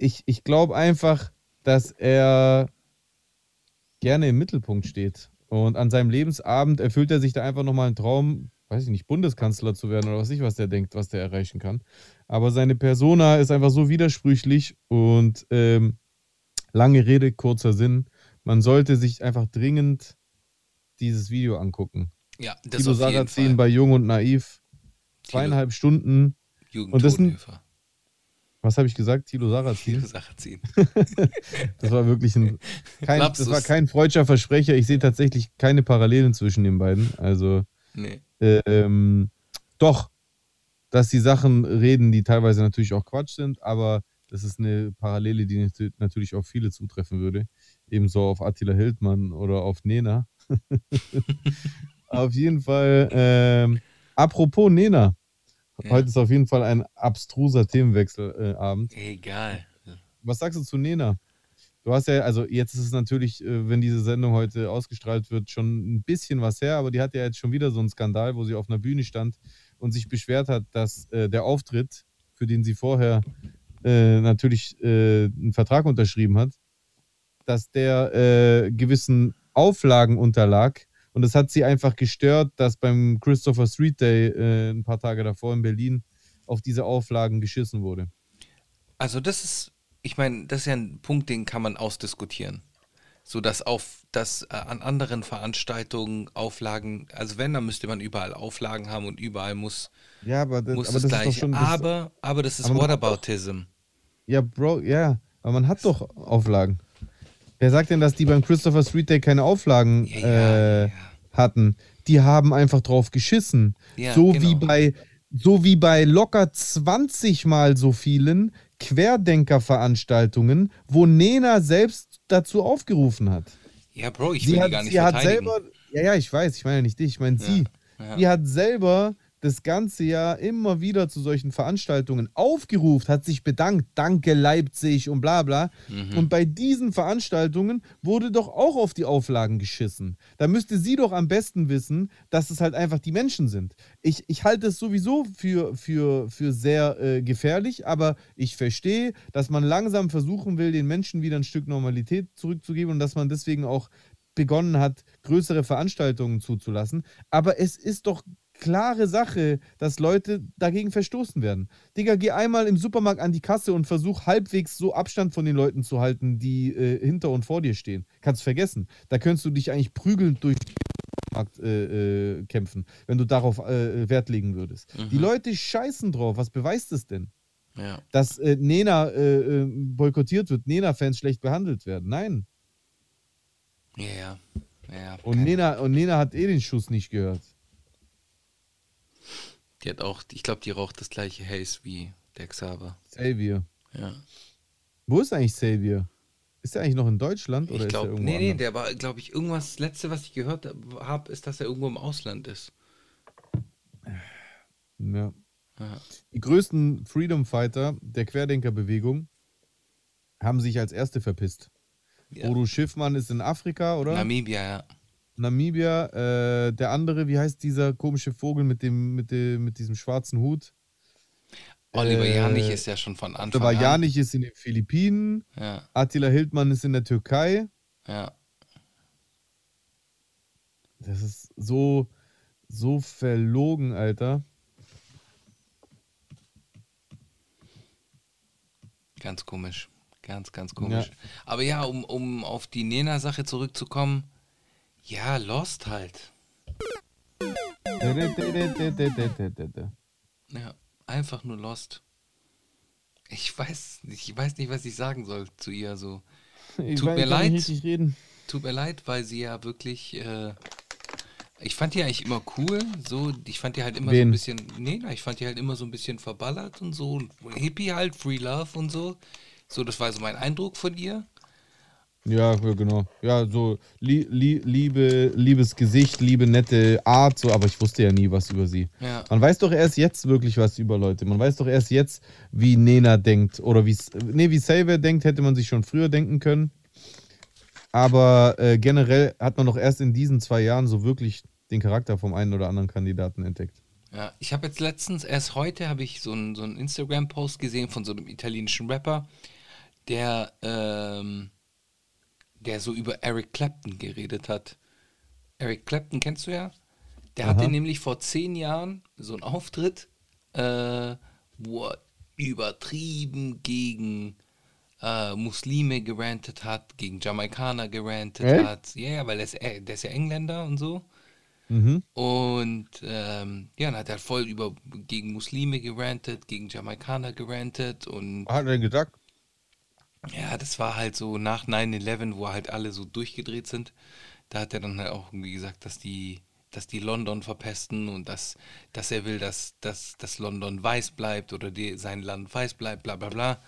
ich, ich glaube einfach, dass er gerne im Mittelpunkt steht. Und an seinem Lebensabend erfüllt er sich da einfach nochmal einen Traum, weiß ich nicht, Bundeskanzler zu werden oder was ich, was der denkt, was der erreichen kann. Aber seine Persona ist einfach so widersprüchlich und ähm, lange Rede, kurzer Sinn. Man sollte sich einfach dringend dieses Video angucken. ja, das Tilo auf jeden Sarrazin bei Jung und Naiv. Zweieinhalb Stunden. Jürgen und das sind-. Was habe ich gesagt? Tilo Tilo Sarrazin. Sarrazin. *laughs* Das war wirklich ein. *laughs* Kein, das war kein freudscher Versprecher. Ich sehe tatsächlich keine Parallelen zwischen den beiden. Also, Nee. ähm, doch, dass die Sachen reden, die teilweise natürlich auch Quatsch sind, aber das ist eine Parallele, die nat- natürlich auf viele zutreffen würde. Ebenso auf Attila Hildmann oder auf Nena. *laughs* auf jeden Fall. Ähm, apropos Nena. Ja. Heute ist auf jeden Fall ein abstruser Themenwechselabend. Äh. Egal. Was sagst du zu Nena? Du hast ja, also jetzt ist es natürlich, äh, wenn diese Sendung heute ausgestrahlt wird, schon ein bisschen was her, aber die hat ja jetzt schon wieder so einen Skandal, wo sie auf einer Bühne stand und sich beschwert hat, dass äh, der Auftritt, für den sie vorher äh, natürlich äh, einen Vertrag unterschrieben hat, dass der äh, gewissen Auflagen unterlag. Und das hat sie einfach gestört, dass beim Christopher Street Day äh, ein paar Tage davor in Berlin auf diese Auflagen geschissen wurde. Also das ist, ich meine, das ist ja ein Punkt, den kann man ausdiskutieren. So dass auf, dass äh, an anderen Veranstaltungen Auflagen, also wenn, dann müsste man überall Auflagen haben und überall muss, Ja, aber das, muss aber das das ist doch gleiche. schon. Das, aber, aber das ist Whataboutism. Ja, Bro, ja, aber man hat doch Auflagen. Wer sagt denn, dass die beim Christopher Street Day keine Auflagen Ja, ja, äh, hatten? Die haben einfach drauf geschissen. So, genau. wie bei, so wie bei locker 20 mal so vielen Querdenker-Veranstaltungen, wo Nena selbst dazu aufgerufen hat. Ja, Bro, ich sie will die hat, gar nicht sie hat selber, ja, ja, ich weiß, ich meine ja nicht dich, ich meine sie. ja. Die hat selber das ganze Jahr immer wieder zu solchen Veranstaltungen aufgerufen, hat sich bedankt, danke Leipzig und bla bla. Mhm. Und bei diesen Veranstaltungen wurde doch auch auf die Auflagen geschissen. Da müsste sie doch am besten wissen, dass es halt einfach die Menschen sind. Ich, ich halte es sowieso für, für, für sehr äh, gefährlich, aber ich verstehe, dass man langsam versuchen will, den Menschen wieder ein Stück Normalität zurückzugeben und dass man deswegen auch begonnen hat, größere Veranstaltungen zuzulassen. Aber es ist doch klare Sache, dass Leute dagegen verstoßen werden. Digga, geh einmal im Supermarkt an die Kasse und versuch halbwegs so Abstand von den Leuten zu halten, die äh, hinter und vor dir stehen. Kannst vergessen. Da könntest du dich eigentlich prügelnd durch den Supermarkt äh, äh, kämpfen, wenn du darauf äh, Wert legen würdest. Die Leute scheißen drauf. Was beweist es denn? Ja. dass äh, Nena äh, äh, boykottiert wird, Nena-Fans schlecht behandelt werden. Nein. Ja, ja. ja. Und Nena, und Nena hat eh den Schuss nicht gehört. Die hat auch, ich glaube, die raucht das gleiche Haze wie der Xaver. Xavier. Ja. Wo ist eigentlich Xavier? Ist er eigentlich noch in Deutschland? Oder Ich glaube, nee, nee, anders? der war, glaube ich, irgendwas, das letzte, was ich gehört habe, ist, dass er irgendwo im Ausland ist. Ja. Ja. Die größten Freedom Fighter der Querdenkerbewegung haben sich als erste verpisst. Ja. Bodo Schiffmann ist in Afrika, oder? Namibia, ja. Namibia. Äh, der andere, wie heißt dieser komische Vogel mit dem, mit dem, mit diesem schwarzen Hut? Oliver Äh, Janich ist ja schon von Anfang Aber an. Janich ist in den Philippinen. Ja, Attila Hildmann ist in der Türkei. ja. Das ist so, so verlogen, Alter. Ganz komisch. Ganz, ganz komisch. Aber ja, um, um auf die Nena-Sache zurückzukommen, ja, Lost halt. Ja, einfach nur Lost. Ich weiß, ich weiß nicht, was ich sagen soll zu ihr. So, Ich Tut weiß- mir leid. tut mir leid, weil sie ja wirklich. Äh, ich fand die eigentlich immer cool. So, ich fand die halt immer so Wen? ein bisschen. Nee, ich fand die halt immer so ein bisschen verballert und so. Hippie halt, Free Love und so. So, das war so mein Eindruck von ihr. Ja, genau. Ja, so lie, lie, liebe, liebes Gesicht, liebe nette Art, so, aber ich wusste ja nie was über sie. Ja. Man weiß doch erst jetzt wirklich was über Leute. Man weiß doch erst jetzt, wie Nena denkt oder wie nee, wie Saver denkt, hätte man sich schon früher denken können. Aber äh, generell hat man doch erst in diesen zwei Jahren so wirklich den Charakter vom einen oder anderen Kandidaten entdeckt. Ja, ich habe jetzt letztens, erst heute, habe ich so einen so einen Instagram-Post gesehen von so einem italienischen Rapper, der, ähm, der so über Eric Clapton geredet hat. Eric Clapton kennst du ja? Der hatte Aha. nämlich vor zehn Jahren so einen Auftritt, äh, wo er übertrieben gegen äh, Muslime gerantet hat, gegen Jamaikaner gerantet Echt? hat. Ja, ja, weil der ist, äh, der ist ja Engländer und so. Mhm. Und ähm, ja, dann hat er voll über gegen Muslime gerantet, gegen Jamaikaner gerantet und Hat er gesagt? Ja, das war halt so nach 9-11, wo halt alle so durchgedreht sind. Da hat er dann halt auch irgendwie gesagt, dass die, dass die London verpesten und dass, dass er will, dass, dass, dass London weiß bleibt oder die, sein Land weiß bleibt, bla bla bla.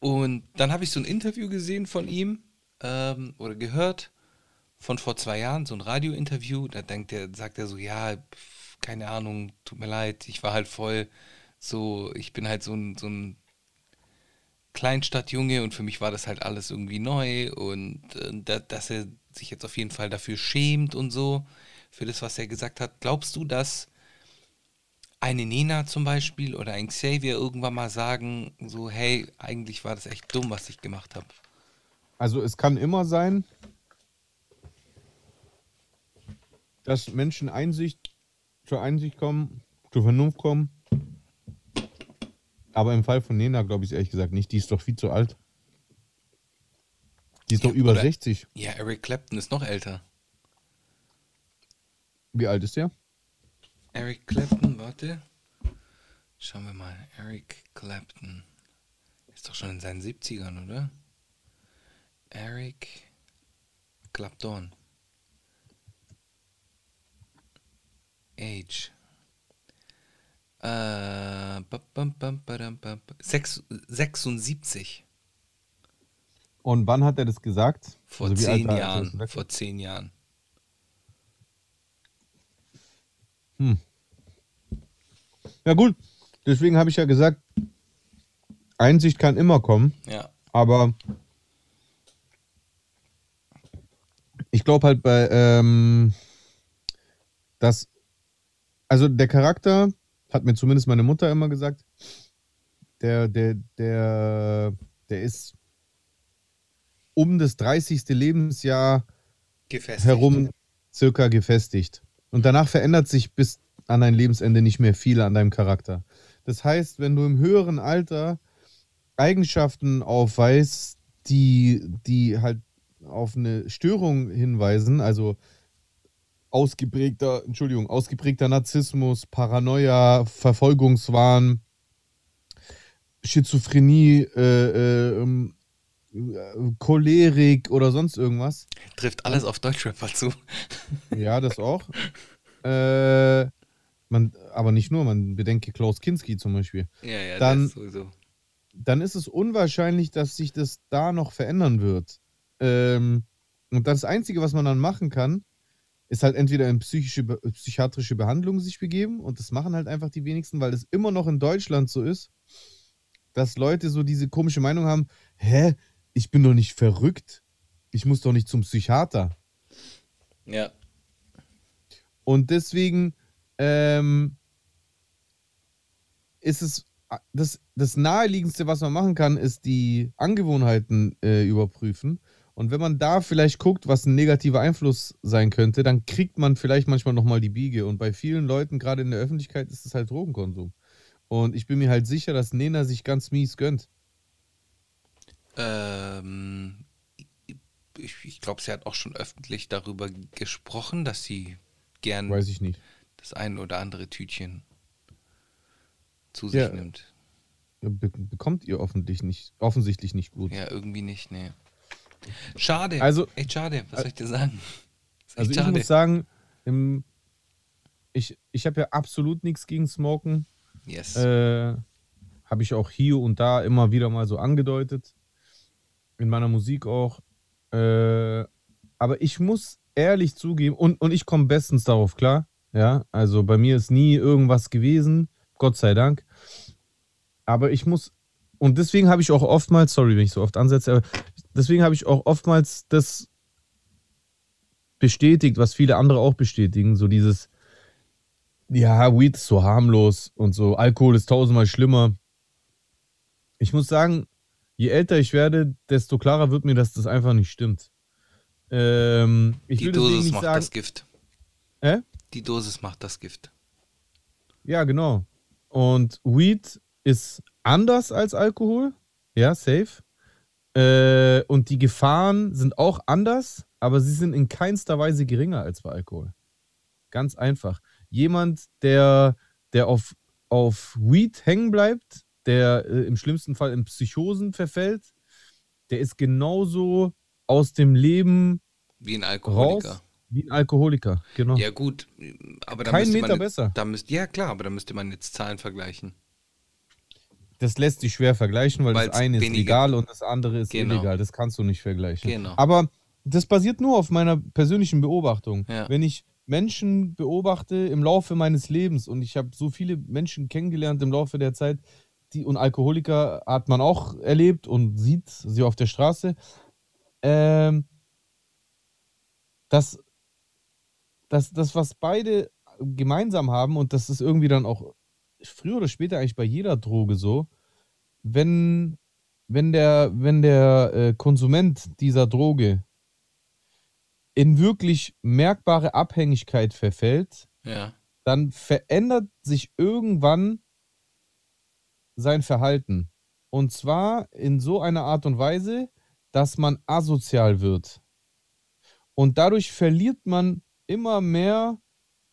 Und dann habe ich so ein Interview gesehen von ihm ähm, oder gehört von vor zwei Jahren, so ein Radiointerview. Da denkt er, sagt er so, ja, keine Ahnung, tut mir leid, ich war halt voll so, ich bin halt so ein, so ein Kleinstadtjunge und für mich war das halt alles irgendwie neu und äh, da, dass er sich jetzt auf jeden Fall dafür schämt und so, für das, was er gesagt hat. Glaubst du, dass eine Nena zum Beispiel oder ein Xavier irgendwann mal sagen, so, hey, eigentlich war das echt dumm, was ich gemacht habe? Also es kann immer sein, dass Menschen Einsicht zur Einsicht kommen, zur Vernunft kommen. Aber im Fall von Nena glaube ich ehrlich gesagt nicht. Die ist doch viel zu alt. Die ist Ja, doch über oder- 60. Ja, Eric Clapton ist noch älter. Wie alt ist der? Eric Clapton, warte. Schauen wir mal. Eric Clapton. Ist doch schon in seinen 70ern, oder? Eric Clapton. Age. Äh, bam, bam, bam, badam, bam, bam. Sechs- 76. Und wann hat er das gesagt? Vor Also zehn Jahren. Vor zehn Jahren. Ja gut, deswegen habe ich ja gesagt, Einsicht kann immer kommen. Ja. Aber ich glaube halt bei, ähm, dass, also der Charakter, hat mir zumindest meine Mutter immer gesagt, der, der, der, der ist um das 30. Lebensjahr Gefestigt. herum circa gefestigt. Und danach verändert sich bis an dein Lebensende nicht mehr viel an deinem Charakter. Das heißt, wenn du im höheren Alter Eigenschaften aufweist, die, die halt auf eine Störung hinweisen, also ausgeprägter, Entschuldigung, ausgeprägter Narzissmus, Paranoia, Verfolgungswahn, Schizophrenie, äh, äh, ähm, äh, Cholerik oder sonst irgendwas. Trifft alles auf Deutschrapper zu. Ja, das auch. *laughs* äh, man, aber nicht nur, man bedenke Klaus Kinski zum Beispiel. Ja, ja, Dann- das sowieso. Dann ist es unwahrscheinlich, dass sich das da noch verändern wird. Ähm, und das Einzige, was man dann machen kann, ist halt entweder in psychische, Be- psychiatrische Behandlung sich begeben und das machen halt einfach die wenigsten, weil es immer noch in Deutschland so ist, dass Leute so diese komische Meinung haben, hä, ich bin doch nicht verrückt, ich muss doch nicht zum Psychiater. Ja. Und deswegen ähm, ist es das, das Naheliegendste, was man machen kann, ist die Angewohnheiten äh, überprüfen. Und wenn man da vielleicht guckt, was ein negativer Einfluss sein könnte, dann kriegt man vielleicht manchmal nochmal die Biege. Und bei vielen Leuten, gerade in der Öffentlichkeit, ist es halt Drogenkonsum. Und ich bin mir halt sicher, dass Nena sich ganz mies gönnt. Ähm, ich ich glaube, sie hat auch schon öffentlich darüber gesprochen, dass sie gern Weiß ich nicht. das ein oder andere Tütchen zu sich Ja. nimmt. Be bekommt ihr offensichtlich nicht, offensichtlich nicht gut. Ja, irgendwie nicht, nee. Schade. Also- echt schade. Was soll ich dir sagen? Also ich schade. muss sagen, im, ich, ich habe ja absolut nichts gegen Smoken. yes. Äh, habe ich auch hier und da immer wieder mal so angedeutet. In meiner Musik auch. Äh, aber ich muss ehrlich zugeben, und, und ich komme bestens darauf klar. Ja, also bei mir ist nie irgendwas gewesen, Gott sei Dank. Aber ich muss, und deswegen habe ich auch oftmals, sorry, wenn ich so oft ansetze, aber deswegen habe ich auch oftmals das bestätigt, was viele andere auch bestätigen, so dieses, ja, Weed ist so harmlos und so, Alkohol ist tausendmal schlimmer. Ich muss sagen, je älter ich werde, desto klarer wird mir, dass das einfach nicht stimmt. Ähm, ich Die will Dosis nicht macht sagen, das Gift. Hä? Die Dosis macht das Gift. Ja, genau. Und Weed ist anders als Alkohol. Ja, safe. Äh, und die Gefahren sind auch anders, aber sie sind in keinster Weise geringer als bei Alkohol. Ganz einfach. Jemand, der, der auf, auf Weed hängen bleibt, der äh, im schlimmsten Fall in Psychosen verfällt, der ist genauso aus dem Leben Wie ein Alkoholiker. raus wie ein Alkoholiker. Genau. Ja, gut, aber da Kein Meter man, besser. Da müsst, ja, klar, aber da müsste man jetzt Zahlen vergleichen. Das lässt sich schwer vergleichen, weil Weil's das eine ist wenige- legal und das andere ist Genau. illegal. Das kannst du nicht vergleichen. Genau. Aber das basiert nur auf meiner persönlichen Beobachtung. Ja. Wenn ich Menschen beobachte im Laufe meines Lebens und ich habe so viele Menschen kennengelernt im Laufe der Zeit, die und Alkoholiker hat man auch erlebt und sieht sie auf der Straße, ähm, dass das, das, was beide gemeinsam haben, und das ist irgendwie dann auch früher oder später eigentlich bei jeder Droge so, wenn, wenn der, wenn der äh, Konsument dieser Droge in wirklich merkbare Abhängigkeit verfällt, Ja. dann verändert sich irgendwann sein Verhalten. Und zwar in so einer Art und Weise, dass man asozial wird. Und dadurch verliert man immer mehr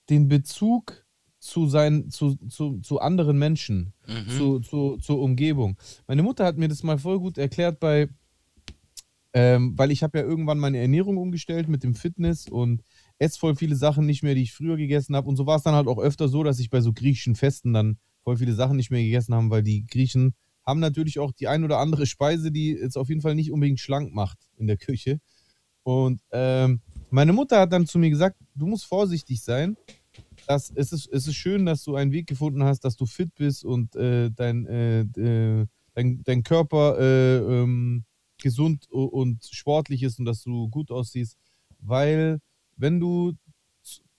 den Bezug zu, sein, zu, zu, zu anderen Menschen, Mhm. zu, zu, zur Umgebung. Meine Mutter hat mir das mal voll gut erklärt bei, ähm, weil ich habe ja irgendwann meine Ernährung umgestellt mit dem Fitness und esse voll viele Sachen nicht mehr, die ich früher gegessen habe. Und so war es dann halt auch öfter so, dass ich bei so griechischen Festen dann voll viele Sachen nicht mehr gegessen habe, weil die Griechen haben natürlich auch die ein oder andere Speise, die jetzt auf jeden Fall nicht unbedingt schlank macht in der Küche. Und ähm, meine Mutter hat dann zu mir gesagt, du musst vorsichtig sein. Dass es, ist, es ist schön, dass du einen Weg gefunden hast, dass du fit bist und äh, dein, äh, äh, dein, dein Körper äh, ähm, gesund und sportlich ist und dass du gut aussiehst. Weil wenn du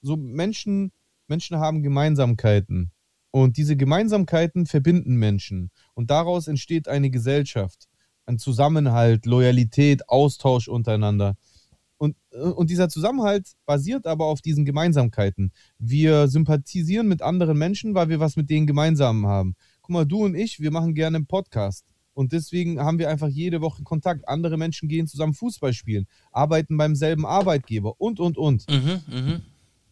so Menschen, Menschen haben Gemeinsamkeiten und diese Gemeinsamkeiten verbinden Menschen und daraus entsteht eine Gesellschaft, ein Zusammenhalt, Loyalität, Austausch untereinander. Und, äh, und dieser Zusammenhalt basiert aber auf diesen Gemeinsamkeiten. Wir sympathisieren mit anderen Menschen, weil wir was mit denen gemeinsam haben. Guck mal, du und ich, wir machen gerne einen Podcast. Und deswegen haben wir einfach jede Woche Kontakt. Andere Menschen gehen zusammen Fußball spielen, arbeiten beim selben Arbeitgeber und, und, und Mhm, mhm.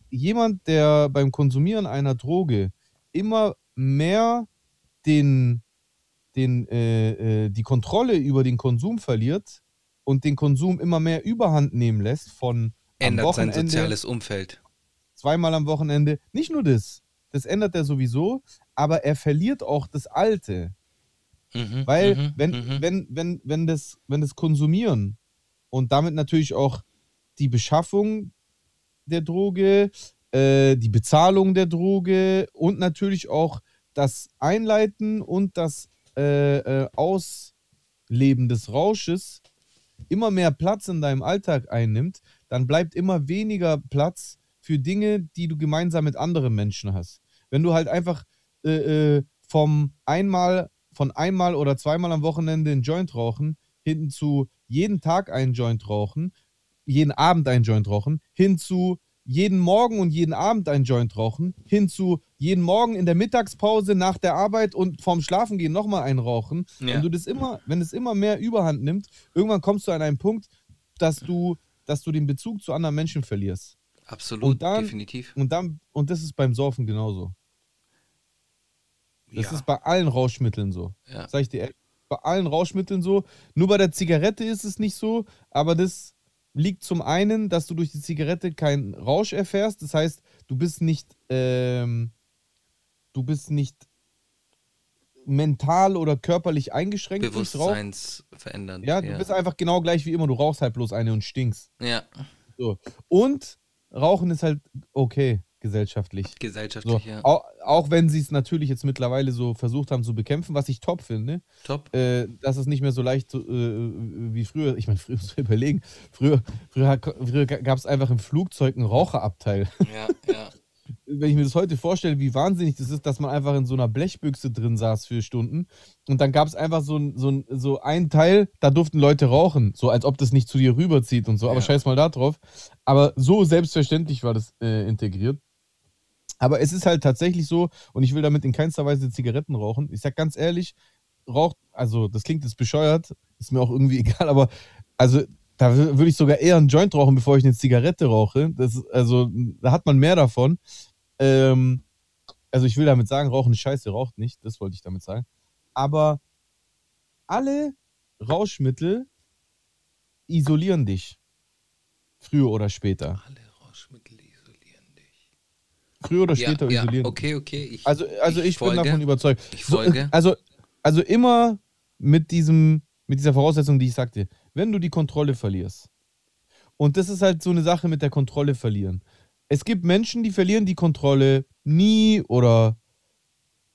jemand, der beim Konsumieren einer Droge immer mehr den, den, äh, äh, die Kontrolle über den Konsum verliert und den Konsum immer mehr überhand nehmen lässt von Ändert sein soziales Umfeld. Zweimal am Wochenende. Nicht nur das, das ändert er sowieso, aber er verliert auch das Alte. Mhm, Weil, mhm, wenn, mhm. wenn, wenn, wenn, das, wenn das Konsumieren und damit natürlich auch die Beschaffung der Droge, äh, die Bezahlung der Droge und natürlich auch das Einleiten und das äh, äh, Ausleben des Rausches immer mehr Platz in deinem Alltag einnimmt, dann bleibt immer weniger Platz für Dinge, die du gemeinsam mit anderen Menschen hast. Wenn du halt einfach äh, äh, vom einmal, von einmal oder zweimal am Wochenende einen Joint rauchen, hin zu jeden Tag einen Joint rauchen, jeden Abend einen Joint rauchen, hin zu jeden Morgen und jeden Abend einen Joint rauchen, hin zu jeden Morgen in der Mittagspause nach der Arbeit und vorm Schlafengehen nochmal einen rauchen. Ja. Wenn du das immer, wenn es immer mehr Überhand nimmt, irgendwann kommst du an einen Punkt, dass du, dass du den Bezug zu anderen Menschen verlierst. Absolut, Und dann- definitiv. Und dann, und das ist beim Saufen genauso. Das ja. ist bei allen Rauschmitteln so. ja. Sag ich dir. Bei allen Rauschmitteln so. Nur bei der Zigarette ist es nicht so, aber das liegt zum einen, dass du durch die Zigarette keinen Rausch erfährst. Das heißt, du bist nicht, ähm, du bist nicht mental oder körperlich eingeschränkt. Bewusstseins verändern. Ja, du bist einfach genau gleich wie immer. Du rauchst halt bloß eine und stinkst. ja. So. Und Rauchen ist halt okay gesellschaftlich. So, gesellschaftlich, ja. auch, auch wenn sie es natürlich jetzt mittlerweile so versucht haben zu bekämpfen, was ich top finde, Top. äh, dass es nicht mehr so leicht so, äh, wie früher, ich meine, früher *laughs* muss man überlegen, früher, früher, früher gab es einfach im Flugzeug einen Raucherabteil. *laughs* Ja, ja. Wenn ich mir das heute vorstelle, wie wahnsinnig das ist, dass man einfach in so einer Blechbüchse drin saß für Stunden und dann gab es einfach so ein, so, ein, so ein Teil, da durften Leute rauchen, so als ob das nicht zu dir rüberzieht und so, aber Ja. scheiß mal da drauf. Aber so selbstverständlich war das äh, integriert. Aber es ist halt tatsächlich so, und ich will damit in keinster Weise Zigaretten rauchen. Ich sag ganz ehrlich, raucht, also das klingt jetzt bescheuert, ist mir auch irgendwie *laughs* egal, aber also da wür- würde ich sogar eher einen Joint rauchen, bevor ich eine Zigarette rauche. Das, also da hat man mehr davon. Ähm, also ich will damit sagen, Rauchen ist scheiße, raucht nicht, das wollte ich damit sagen. Aber alle Rauschmittel isolieren dich. Früher oder später. Alle. Früher oder Ja, später ja, isolieren. okay, okay. Ich, Also, also ich, bin folge. davon überzeugt. Ich So, folge. also, also immer mit diesem, mit dieser Voraussetzung, die ich sagte, wenn du die Kontrolle verlierst. Und das ist halt so eine Sache mit der Kontrolle verlieren. Es gibt Menschen, die verlieren die Kontrolle nie oder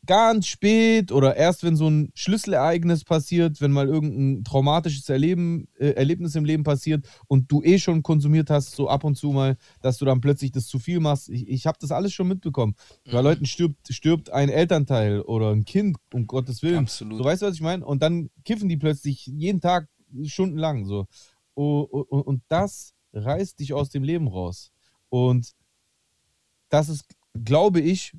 ganz spät oder erst, wenn so ein Schlüsselereignis passiert, wenn mal irgendein traumatisches Erleben, äh, Erlebnis im Leben passiert und du eh schon konsumiert hast, so ab und zu mal, dass du dann plötzlich das zu viel machst. Ich, ich habe das alles schon mitbekommen. Bei Mhm. Leuten stirbt, stirbt ein Elternteil oder ein Kind, um Gottes Willen. Absolut. So, weißt du, was ich meine? Und dann kiffen die plötzlich jeden Tag stundenlang so. Und, und, und das reißt dich aus dem Leben raus. Und das ist, glaube ich,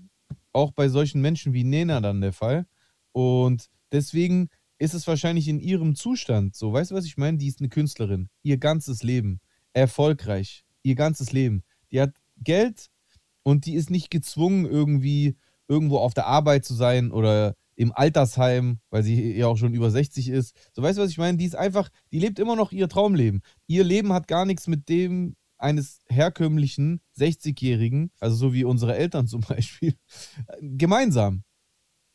auch bei solchen Menschen wie Nena dann der Fall. Und deswegen ist es wahrscheinlich in ihrem Zustand so. Weißt du, was ich meine? Die ist eine Künstlerin. Ihr ganzes Leben. Erfolgreich. Ihr ganzes Leben. Die hat Geld und die ist nicht gezwungen, irgendwie irgendwo auf der Arbeit zu sein oder im Altersheim, weil sie ja auch schon über 60 ist. So, weißt du, was ich meine? Die ist einfach, die lebt immer noch ihr Traumleben. Ihr Leben hat gar nichts mit dem eines herkömmlichen 60-Jährigen, also so wie unsere Eltern *laughs* zum Beispiel, gemeinsam.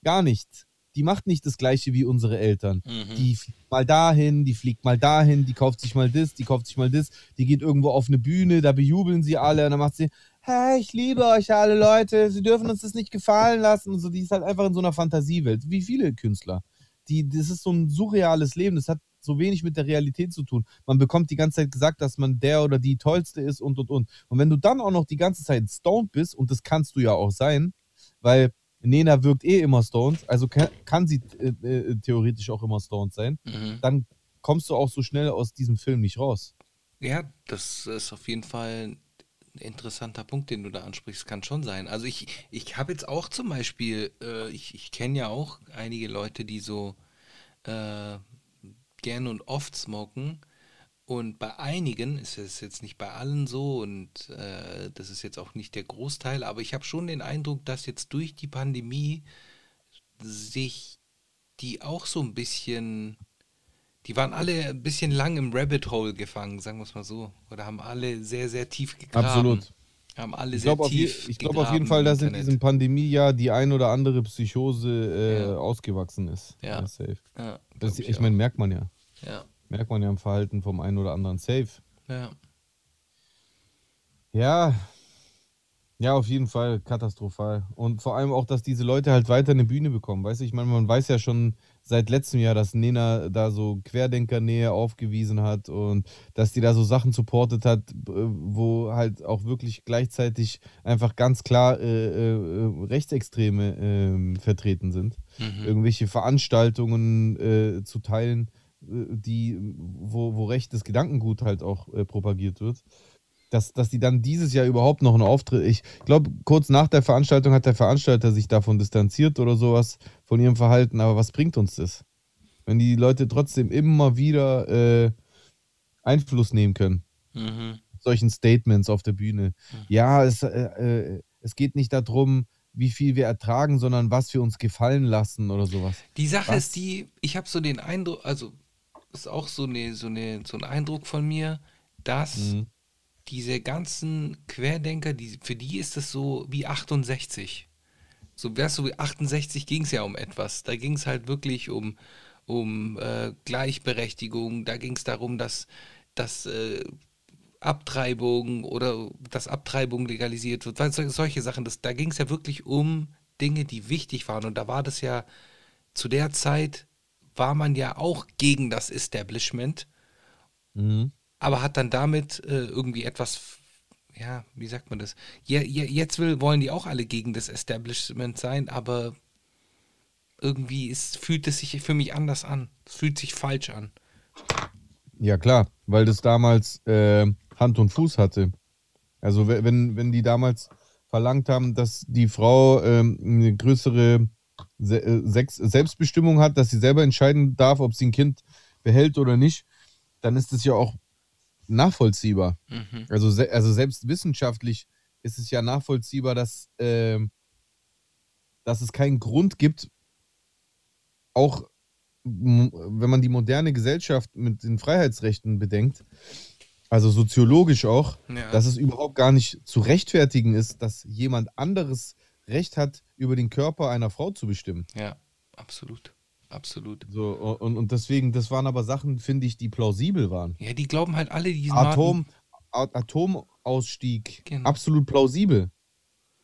Gar nicht. Die macht nicht das Gleiche wie unsere Eltern. Mhm. Die fliegt mal dahin, die fliegt mal dahin, die kauft sich mal das, die kauft sich mal das, die geht irgendwo auf eine Bühne, da bejubeln sie alle und dann macht sie, hey, ich liebe euch alle Leute, sie dürfen uns das nicht gefallen lassen und so. Die ist halt einfach in so einer Fantasiewelt, wie viele Künstler. Die, das ist so ein surreales Leben, das hat so wenig mit der Realität zu tun. Man bekommt die ganze Zeit gesagt, dass man der oder die Tollste ist und und und. Und wenn du dann auch noch die ganze Zeit stoned bist, und das kannst du ja auch sein, weil Nena wirkt eh immer stoned, also kann, kann sie äh, äh, theoretisch auch immer stoned sein, Mhm. dann kommst du auch so schnell aus diesem Film nicht raus. Ja, das ist auf jeden Fall ein interessanter Punkt, den du da ansprichst. Kann schon sein. Also ich, ich habe jetzt auch zum Beispiel, äh, ich, ich kenne ja auch einige Leute, die so äh, gerne und oft smoken. Und bei einigen ist es jetzt nicht bei allen so und äh, das ist jetzt auch nicht der Großteil, aber ich habe schon den Eindruck, dass jetzt durch die Pandemie sich die auch so ein bisschen, die waren alle ein bisschen lang im Rabbit Hole gefangen, sagen wir es mal so. Oder haben alle sehr, sehr tief gegraben. Absolut. Haben alle Ich glaube auf, je, ich glaub auf jeden Fall, dass in diesem Pandemiejahr die ein oder andere Psychose äh, Ja. ausgewachsen ist. Ja. safe. Ja, Das, ich auch. meine, merkt man ja. Ja, Merkt man ja im Verhalten vom einen oder anderen safe. ja. Ja. Ja, auf jeden Fall katastrophal. Und vor allem auch, dass diese Leute halt weiter eine Bühne bekommen. Weißt du, ich meine, man weiß ja schon seit letztem Jahr, dass Nena da so Querdenkernähe aufgewiesen hat und dass die da so Sachen supportet hat, b- wo halt auch wirklich gleichzeitig einfach ganz klar äh, äh, äh, Rechtsextreme ähm, vertreten sind. Mhm. Irgendwelche Veranstaltungen äh, zu teilen, äh, die, wo, wo rechtes Gedankengut halt auch äh, propagiert wird dass, dass die dann dieses Jahr überhaupt noch einen Auftritt. Ich glaube, kurz nach der Veranstaltung hat der Veranstalter sich davon distanziert oder sowas von ihrem Verhalten. Aber was bringt uns das? Wenn die Leute trotzdem immer wieder äh, Einfluss nehmen können, Mhm. solchen Statements auf der Bühne. Ja, es, äh, äh, es geht nicht darum, wie viel wir ertragen, sondern was wir uns gefallen lassen oder sowas. Die Sache Was? ist die, ich habe so den Eindruck, also ist auch so, eine, so, eine, so ein Eindruck von mir, dass Mhm. Diese ganzen Querdenker, die, für die ist es so wie 68. So wärst du wie 68 ging es ja um etwas. Da ging es halt wirklich um, um äh, Gleichberechtigung. Da ging es darum, dass, dass äh, Abtreibung oder dass Abtreibung legalisiert wird. Weil sol- solche Sachen, das, da ging es ja wirklich um Dinge, die wichtig waren. Und da war das ja, zu der Zeit war man ja auch gegen das Establishment Mhm. Aber hat dann damit äh, irgendwie etwas, ja, wie sagt man das? Je, je, jetzt will, wollen die auch alle gegen das Establishment sein, aber irgendwie ist, fühlt es sich für mich anders an. Es fühlt sich falsch an. Ja, klar, weil das damals äh, Hand und Fuß hatte. Also we- wenn, wenn die damals verlangt haben, dass die Frau ähm, eine größere Se äh, Sex Selbstbestimmung hat, dass sie selber entscheiden darf, ob sie ein Kind behält oder nicht, dann ist es ja auch nachvollziehbar. Mhm. Also, se also selbst wissenschaftlich ist es ja nachvollziehbar, dass, ähm, dass es keinen Grund gibt, auch wenn man die moderne Gesellschaft mit den Freiheitsrechten bedenkt, also soziologisch auch, Ja. dass es überhaupt gar nicht zu rechtfertigen ist, dass jemand anderes Recht hat, über den Körper einer Frau zu bestimmen. ja, absolut. Absolut. So, und, und deswegen, das waren aber Sachen, finde ich, die plausibel waren. Ja, die glauben halt alle diesen Atom, A- Atomausstieg, Genau. absolut plausibel.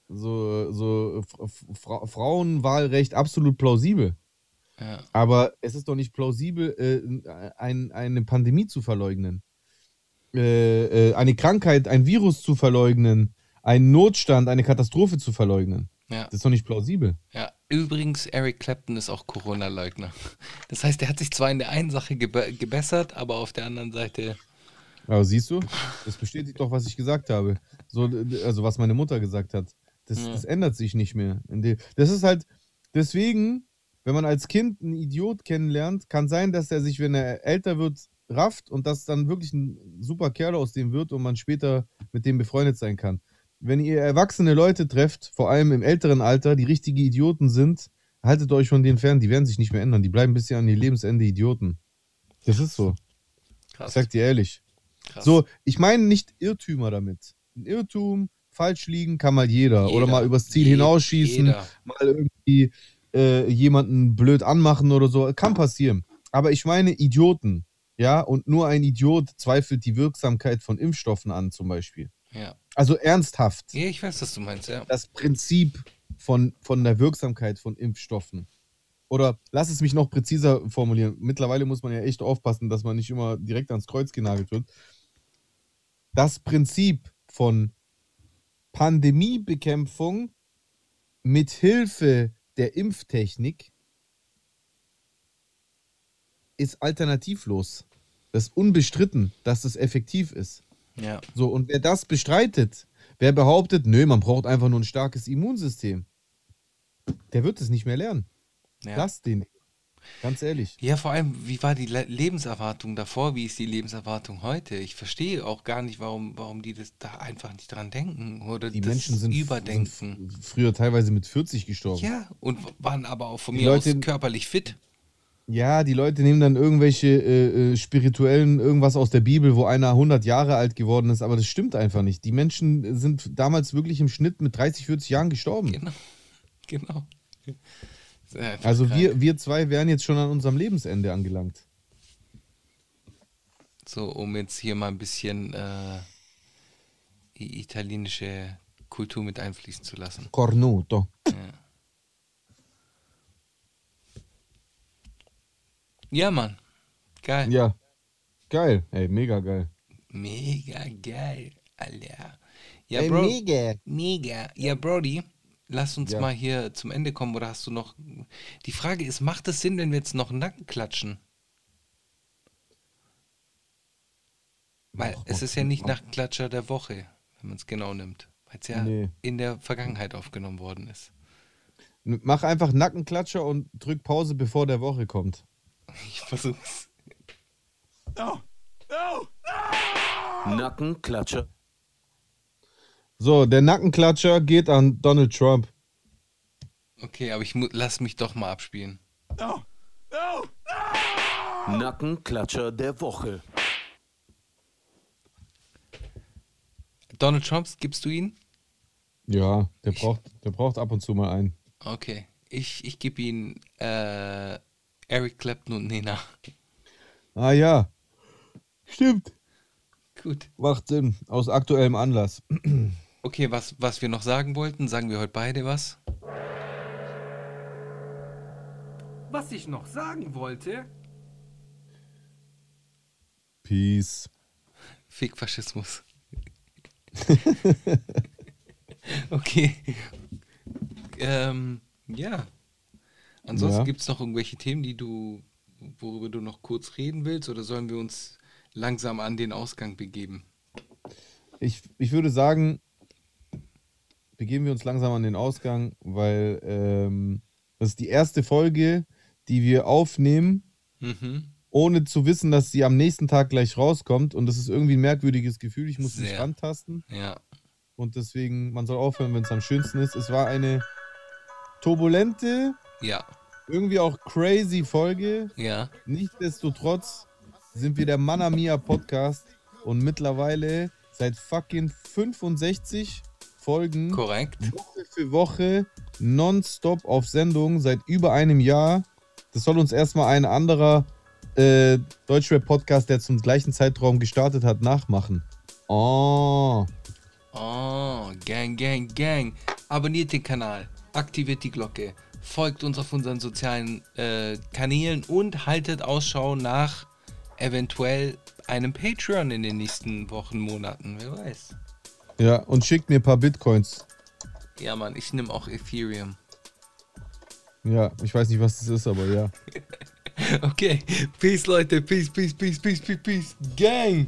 So, so Fra Fra Frauenwahlrecht, absolut plausibel. Ja, Aber es ist doch nicht plausibel, äh, ein, eine Pandemie zu verleugnen. Äh, äh, eine Krankheit, ein Virus zu verleugnen, einen Notstand, eine Katastrophe zu verleugnen. ja, Das ist doch nicht plausibel. ja. Übrigens, Eric Clapton ist auch Corona-Leugner. Das heißt, er hat sich zwar in der einen Sache gebe gebessert, aber auf der anderen Seite. Aber siehst du, das bestätigt doch, was ich gesagt habe. So, also was meine Mutter gesagt hat. Das, Ja. das ändert sich nicht mehr. Das ist halt, deswegen, wenn man als Kind einen Idiot kennenlernt, kann sein, dass er sich, wenn er älter wird, rafft und dass dann wirklich ein super Kerl aus dem wird und man später mit dem befreundet sein kann. Wenn ihr erwachsene Leute trefft, vor allem im älteren Alter, die richtige Idioten sind, haltet euch von denen fern, die werden sich nicht mehr ändern. Die bleiben bis an ihr Lebensende Idioten. Das ist so. Ich Krass. sag dir ehrlich. krass. So, ich meine nicht Irrtümer damit. Ein Irrtum, falsch liegen kann mal jeder. Oder Jeder. mal übers Ziel Je- hinausschießen, jeder. mal irgendwie äh, jemanden blöd anmachen oder so. Kann passieren. Aber ich meine Idioten. Ja, und nur ein Idiot zweifelt die Wirksamkeit von Impfstoffen an, zum Beispiel. Ja. Also ernsthaft. ja, ich weiß, was du meinst, ja. Das Prinzip von, von der Wirksamkeit von Impfstoffen. Oder lass es mich noch präziser formulieren. Mittlerweile muss man ja echt aufpassen, dass man nicht immer direkt ans Kreuz genagelt wird. Das Prinzip von Pandemiebekämpfung mit Hilfe der Impftechnik ist alternativlos. Das ist unbestritten, dass es effektiv ist. Ja. So, und wer das bestreitet, wer behauptet, nö, man braucht einfach nur ein starkes Immunsystem, der wird es nicht mehr lernen. ja. Lass den. Ganz ehrlich. Ja, vor allem, wie war die Le Lebenserwartung davor? Wie ist die Lebenserwartung heute? Ich verstehe auch gar nicht, warum, warum die das da einfach nicht dran denken oder Die Menschen sind, überdenken. sind früher teilweise mit 40 gestorben. ja, und waren aber auch von Die mir Leute- aus körperlich fit. Ja, die Leute nehmen dann irgendwelche äh, äh, spirituellen, irgendwas aus der Bibel, wo einer 100 Jahre alt geworden ist, aber das stimmt einfach nicht. Die Menschen sind damals wirklich im Schnitt mit 30, 40 Jahren gestorben. Genau. *laughs* Genau. Also krank. wir, wir zwei wären jetzt schon an unserem Lebensende angelangt. So, um jetzt hier mal ein bisschen äh, die italienische Kultur mit einfließen zu lassen. Cornuto. Ja, Mann. Geil. Ja. Geil. Ey, mega geil. Mega geil, Alter. Ja, Ey, Bro. mega. Mega. Ja, Brody, lass uns Ja. mal hier zum Ende kommen. Oder hast du noch. Die Frage ist: Macht es Sinn, wenn wir jetzt noch Nacken klatschen? Weil es ist ja nicht Nackenklatscher der Woche, wenn man es genau nimmt. Weil es ja Nee. in der Vergangenheit aufgenommen worden ist. Mach einfach Nackenklatscher und drück Pause, bevor der Woche kommt. Ich versuch's. Nackenklatscher. So, der Nackenklatscher geht an Donald Trump. Okay, aber ich mu- lass mich doch mal abspielen. Nackenklatscher der Woche. Donald Trump, gibst du ihn? Ja, der braucht, der braucht ab und zu mal einen. Okay. Ich, ich gebe ihn äh, Eric Clapton und Nena. Ah ja. Stimmt. Gut. Macht Sinn. Aus aktuellem Anlass. Okay, was, was wir noch sagen wollten, sagen wir heute beide was? Was ich noch sagen wollte, Peace. Fick Faschismus. *laughs* okay. Ähm, ja. Ansonsten Ja. gibt es noch irgendwelche Themen, die du, worüber du noch kurz reden willst, oder sollen wir uns langsam an den Ausgang begeben? Ich, ich würde sagen, begeben wir uns langsam an den Ausgang, weil ähm, das ist die erste Folge, die wir aufnehmen, Mhm. ohne zu wissen, dass sie am nächsten Tag gleich rauskommt. Und das ist irgendwie ein merkwürdiges Gefühl. Ich muss mich Sehr. rantasten. Ja. Und deswegen, man soll aufhören, wenn es am schönsten ist. Es war eine turbulente, Ja. irgendwie auch crazy Folge. Ja. Nichtsdestotrotz sind wir der Manamia Podcast und mittlerweile seit fucking 65 Folgen Korrekt. Woche für Woche nonstop auf Sendung seit über einem Jahr. Das soll uns erstmal ein anderer äh, Deutschrap-Podcast, der zum gleichen Zeitraum gestartet hat, nachmachen. Oh. Oh, Gang, Gang, Gang. Abonniert den Kanal, aktiviert die Glocke, folgt uns auf unseren sozialen äh, Kanälen und haltet Ausschau nach eventuell einem Patreon in den nächsten Wochen, Monaten. Wer weiß. Ja, und schickt mir ein paar Bitcoins. Ja, Mann, ich nehme auch Ethereum. Ja, ich weiß nicht, was das ist, aber ja. *laughs* Okay, peace, Leute. Peace, peace, peace, peace, peace, peace. Gang.